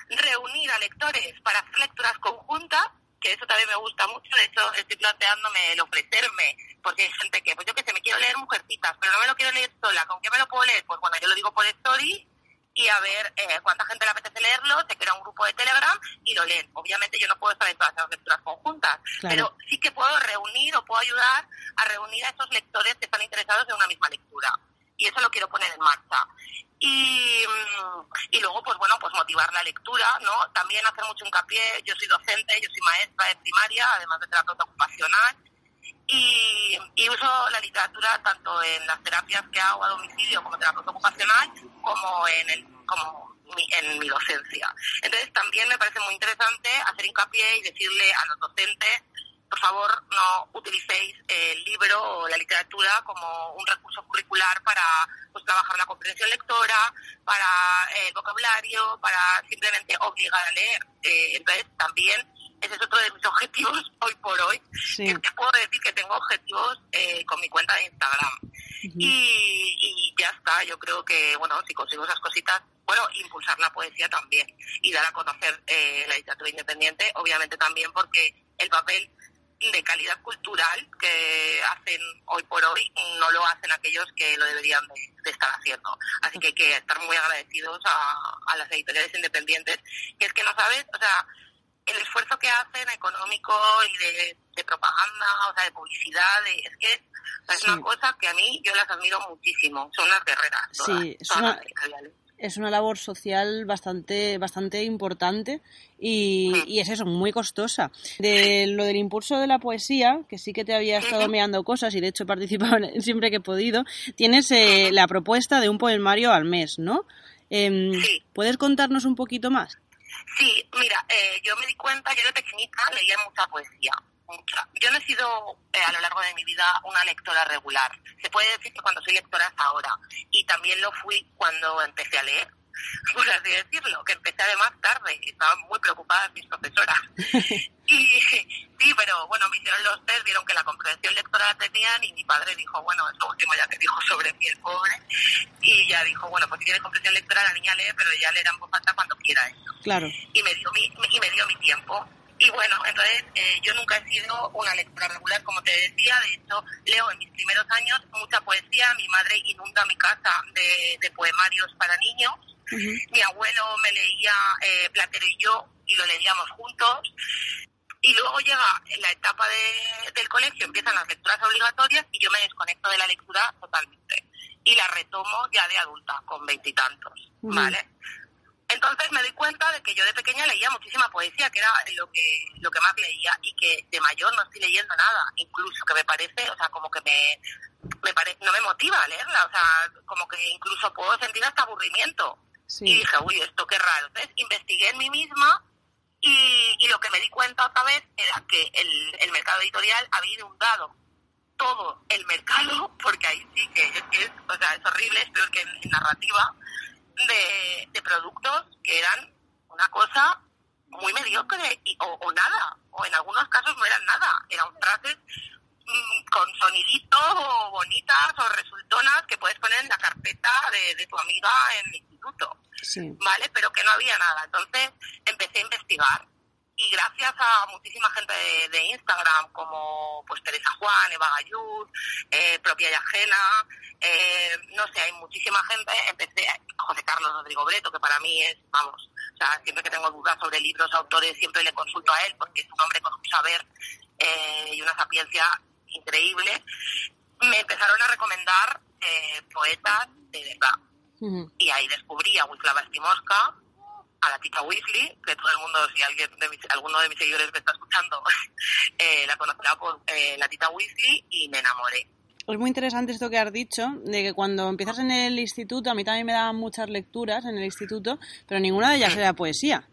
Speaker 5: reunir a lectores para hacer lecturas conjuntas que eso también me gusta mucho, de hecho estoy planteándome el ofrecerme, porque hay gente que, pues yo que sé, me quiero leer Mujercitas, pero no me lo quiero leer sola, ¿con qué me lo puedo leer? Pues bueno, yo lo digo por Story y a ver eh, cuánta gente le apetece leerlo, se crea un grupo de Telegram y lo leen. Obviamente yo no puedo estar en todas las lecturas conjuntas, pero sí que puedo reunir o puedo ayudar a reunir a esos lectores que están interesados en una misma lectura. Y eso lo quiero poner en marcha. Y, mm, y luego, pues bueno, pues motivar la lectura, ¿no? También hacer mucho hincapié, yo soy docente, yo soy maestra de primaria, además de terapeuta ocupacional, y, y, uso la literatura tanto en las terapias que hago a domicilio como terapeuta ocupacional, como en el, como en mi docencia. Entonces también me parece muy interesante hacer hincapié y decirle a los docentes por favor no utilicéis el libro o la literatura como un recurso curricular para pues, trabajar la comprensión lectora, para el vocabulario, para simplemente obligar a leer. Eh, entonces también ese es otro de mis objetivos hoy por hoy. Es que puedo decir que tengo objetivos eh, con mi cuenta de Instagram. y, ya está, yo creo que, bueno, si consigo esas cositas, bueno, impulsar la poesía también y dar a conocer eh, la literatura independiente, obviamente también porque el papel de calidad cultural que hacen hoy por hoy no lo hacen aquellos que lo deberían de, estar haciendo. Así que hay que estar muy agradecidos a, las editoriales independientes, que es que no sabes, o sea, el esfuerzo que hacen económico y de, propaganda, o sea, de publicidad, es que es una cosa que a mí yo las admiro muchísimo, son unas guerreras.
Speaker 2: sí, es una es una labor social bastante, bastante importante y, es eso, muy costosa. De lo del impulso de la poesía, que sí que te había estado meando cosas y de hecho he participado siempre que he podido, tienes eh, la propuesta de un poemario al mes, ¿no? Em, ¿Puedes contarnos un poquito más?
Speaker 5: Sí, mira, eh, yo me di cuenta, yo de pequeñita leía mucha poesía yo no he sido eh, a lo largo de mi vida una lectora regular. Se puede decir que cuando soy lectora hasta ahora. Y también lo fui cuando empecé a leer, por así decirlo, que empecé además tarde. Estaban muy preocupadas mis profesoras. y sí, pero bueno, me hicieron los test, vieron que la comprensión lectora la tenían y mi padre dijo, bueno, es lo último ya que dijo sobre mí el pobre. Y ya dijo, bueno, pues si tiene comprensión lectora la niña lee, pero ya leerá en voz alta cuando quiera eso.
Speaker 2: Claro.
Speaker 5: Y me dio mi, y me dio mi tiempo y bueno, entonces eh, yo nunca he sido una lectora regular, como te decía, de hecho leo en mis primeros años mucha poesía, mi madre inunda mi casa de, poemarios para niños, mi abuelo me leía eh, Platero y yo y lo leíamos juntos, y luego llega la etapa del colegio, empiezan las lecturas obligatorias y yo me desconecto de la lectura totalmente. Y la retomo ya de adulta, con veintitantos, ¿vale? Entonces me di cuenta de que yo de pequeña leía muchísima poesía, que era lo que lo que más leía, y que de mayor no estoy leyendo nada, incluso que me parece, o sea, como que me, me no me motiva a leerla, o sea, como que incluso puedo sentir hasta aburrimiento. Y dije, uy, esto qué raro. Entonces investigué en mí misma y, y lo que me di cuenta otra vez era que el, el mercado editorial había inundado todo el mercado, porque ahí sí que es, o sea, es horrible, es peor que en narrativa, de, de productos que eran una cosa muy mediocre y, o, nada, o en algunos casos no eran nada, eran frases mm, con soniditos o bonitas o resultonas que puedes poner en la carpeta de, de tu amiga en el instituto, ¿vale? Pero que no había nada. Entonces empecé a investigar y gracias a muchísima gente de, Instagram como pues Teresa Juan, Eva Gallud, eh, propia Yagela, eh, no sé, hay muchísima gente, empecé José Carlos Rodrigo Breto, que para mí es, vamos, o sea, siempre que tengo dudas sobre libros, autores, siempre le consulto a él porque es un hombre con un saber eh, y una sapiencia increíble, me empezaron a recomendar poetas de verdad. Y ahí descubrí a Wisława Stimoska, a la tita Weasley, que todo el mundo, si alguien de mis, alguno de mis seguidores me está escuchando, eh, la conocerá por eh, la tita Weasley y me enamoré.
Speaker 2: Es muy interesante esto que has dicho, de que cuando empiezas en el instituto, a mí también me daban muchas lecturas en el instituto, pero ninguna de ellas era poesía.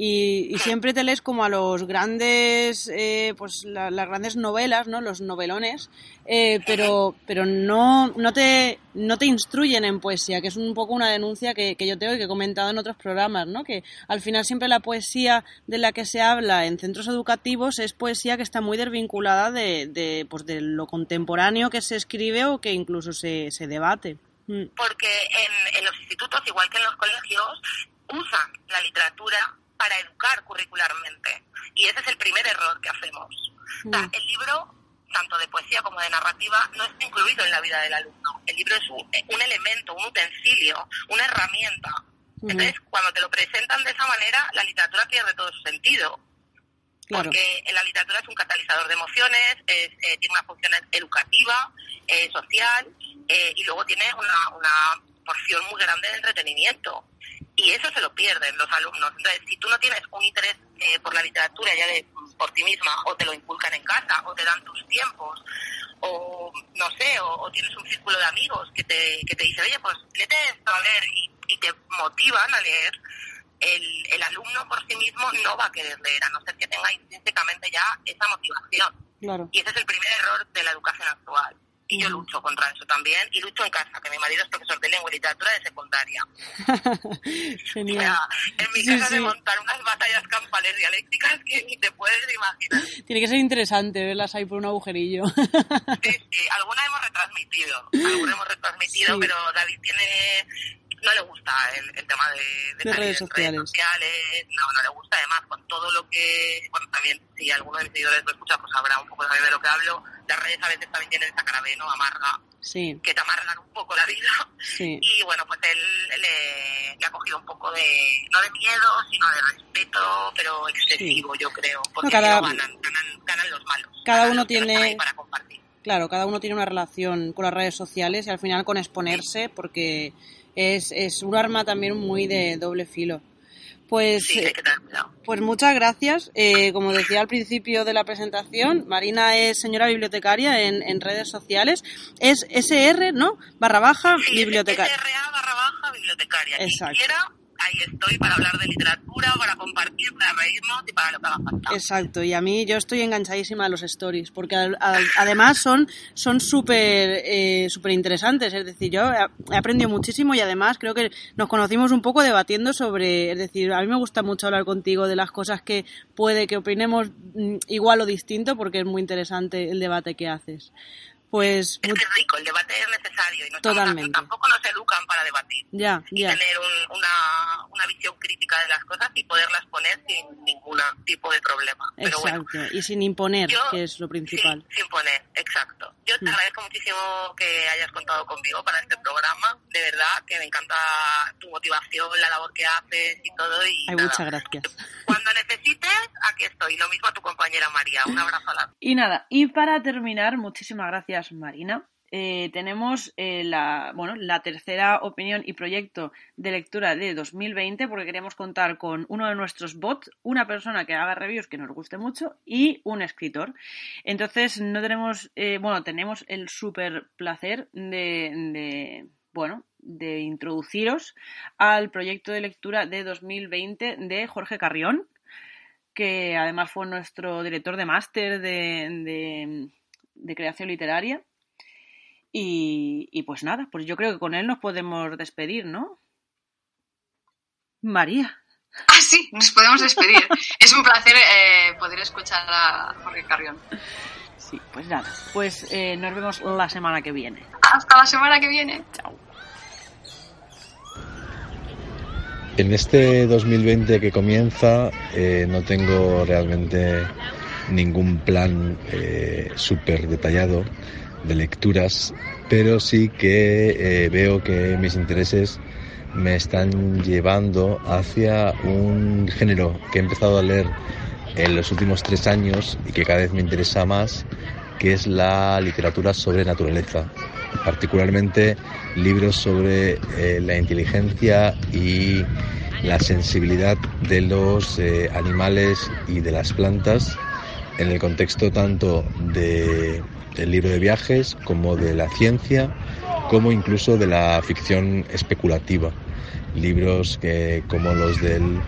Speaker 2: Y, siempre te lees como a los grandes, eh, pues las grandes novelas, ¿no? Los novelones, eh, pero, pero no, no, te, no te instruyen en poesía, que es un poco una denuncia que, que, yo tengo y que he comentado en otros programas, ¿no? Que al final siempre la poesía de la que se habla en centros educativos es poesía que está muy desvinculada de, de, pues de lo contemporáneo que se escribe o que incluso se, se debate.
Speaker 5: Mm. Porque en, en los institutos, igual que en los colegios, usan la literatura para educar curricularmente. Y ese es el primer error que hacemos. O sea, mm. el libro, tanto de poesía como de narrativa, no está incluido en la vida del alumno. El libro es un, elemento, un utensilio, una herramienta. Entonces, cuando te lo presentan de esa manera, la literatura pierde todo su sentido. Porque la literatura es un catalizador de emociones, eh, tiene una función educativa, eh, social, eh, y luego tiene una, una porción muy grande de entretenimiento y eso se lo pierden los alumnos. Entonces, si tú no tienes un interés eh, por la literatura ya de por ti misma, o te lo inculcan en casa, o te dan tus tiempos, o no sé, o, tienes un círculo de amigos que te, que te dice, oye, pues léete esto a ver, y, te motivan a leer, el, el alumno por sí mismo no va a querer leer, a no ser que tenga intrínsecamente ya esa motivación. Y ese es el primer error de la educación actual y yo lucho contra eso también y lucho en casa, que mi marido es profesor de lengua y literatura de secundaria.
Speaker 2: Genial.
Speaker 5: en mi casa de montar unas batallas campales dialécticas que ni te puedes imaginar.
Speaker 2: Tiene que ser interesante verlas ahí por un agujerillo.
Speaker 5: sí, sí, alguna hemos retransmitido, alguna hemos retransmitido, pero David tiene no le gusta el, tema de,
Speaker 2: redes, sociales.
Speaker 5: no, no le gusta además con todo lo que, bueno, también si alguno de mis seguidores lo escucha, pues habrá un poco también de lo que hablo, las redes a veces también tienen esa cara ¿no? Amarga,
Speaker 2: sí.
Speaker 5: que te amargan un poco la vida.
Speaker 2: Sí.
Speaker 5: Y bueno, pues él le, ha cogido un poco de, no de miedo, sino de respeto, pero excesivo, yo creo, porque ganan, ganan, los malos.
Speaker 2: Cada uno tiene...
Speaker 5: Para compartir.
Speaker 2: Claro, cada uno tiene una relación con las redes sociales y al final con exponerse, porque es, es un arma también muy de doble filo. Pues,
Speaker 5: eh,
Speaker 2: pues muchas gracias. Eh, como decía al principio de la presentación, Marina es señora bibliotecaria en, en redes sociales. Es SR, ¿no? Barra baja bibliotecaria.
Speaker 5: SRA barra baja bibliotecaria. Exacto ahí estoy para hablar de literatura, para compartir, para reírnos y para.
Speaker 2: Exacto, y a mí yo estoy enganchadísima a los stories, porque además son son súper eh, interesantes, es decir, yo he aprendido muchísimo y además creo que nos conocimos un poco debatiendo sobre, es decir, a mí me gusta mucho hablar contigo de las cosas que puede que opinemos mm, igual o distinto, porque es muy interesante el debate que haces. Pues,
Speaker 5: es que es rico, el debate es necesario y
Speaker 2: totalmente.
Speaker 5: tampoco nos educan para debatir.
Speaker 2: Ya,
Speaker 5: y tener una, una visión crítica de las cosas y poderlas poner sin ningún tipo de problema.
Speaker 2: Exacto, y sin imponer, que es lo principal.
Speaker 5: sin imponer, exacto. Yo te mm. agradezco muchísimo que hayas contado conmigo para este programa. De verdad que me encanta tu motivación, la labor que haces y todo. Y
Speaker 2: Ay, muchas gracias.
Speaker 5: Cuando necesites, aquí estoy. Lo mismo a tu compañera María. Un abrazo a la.
Speaker 6: Y nada, y para terminar, muchísimas gracias Marina. Eh, tenemos eh, la, bueno, la tercera opinión y proyecto de lectura de 2020 porque queríamos contar con uno de nuestros bots, una persona que haga reviews que nos guste mucho y un escritor. Entonces no tenemos, eh, bueno, tenemos el súper placer de, bueno, de introduciros al proyecto de lectura de 2020 de Jorge Carrión que además fue nuestro director de máster de creación literaria y, pues nada, pues yo creo que con él nos podemos despedir, ¿no? María.
Speaker 3: Ah, sí, nos podemos despedir. es un placer eh, poder escuchar a Jorge Carrión.
Speaker 6: Sí, pues nada, pues eh, nos vemos la semana que viene.
Speaker 3: Hasta la semana que viene.
Speaker 6: Chao. En este 2020 que comienza eh, no tengo realmente ningún plan eh, súper detallado de lecturas, pero sí que eh, veo que mis intereses me están llevando hacia un género que he empezado a leer en los últimos tres años y que cada vez me interesa más, que es la literatura sobre naturaleza, particularmente libros sobre eh, la inteligencia y la sensibilidad de los eh, animales y de las plantas en el contexto tanto de, del libro de viajes como de la ciencia, como incluso de la ficción especulativa. Libros como los del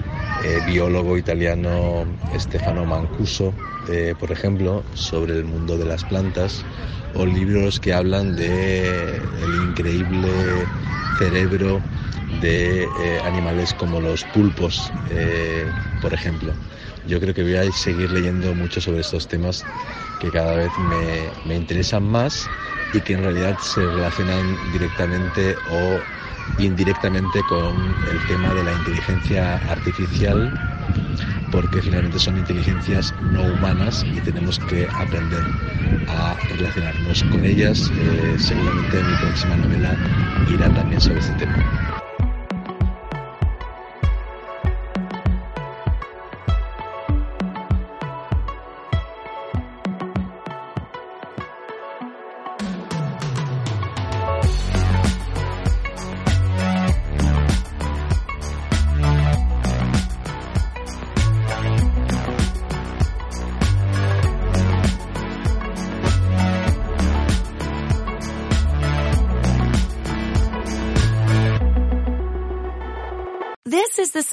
Speaker 6: eh, biólogo italiano Stefano Mancuso, eh, por ejemplo, sobre el mundo de las plantas, o libros que hablan de el increíble cerebro de eh, animales como los pulpos, por ejemplo. Yo creo que voy a seguir leyendo mucho sobre estos temas que cada vez me, me interesan más y que en realidad se relacionan directamente o indirectamente con el tema de la inteligencia artificial porque finalmente son inteligencias no humanas y tenemos que aprender a relacionarnos con ellas. Eh, seguramente mi próxima novela irá también sobre este tema.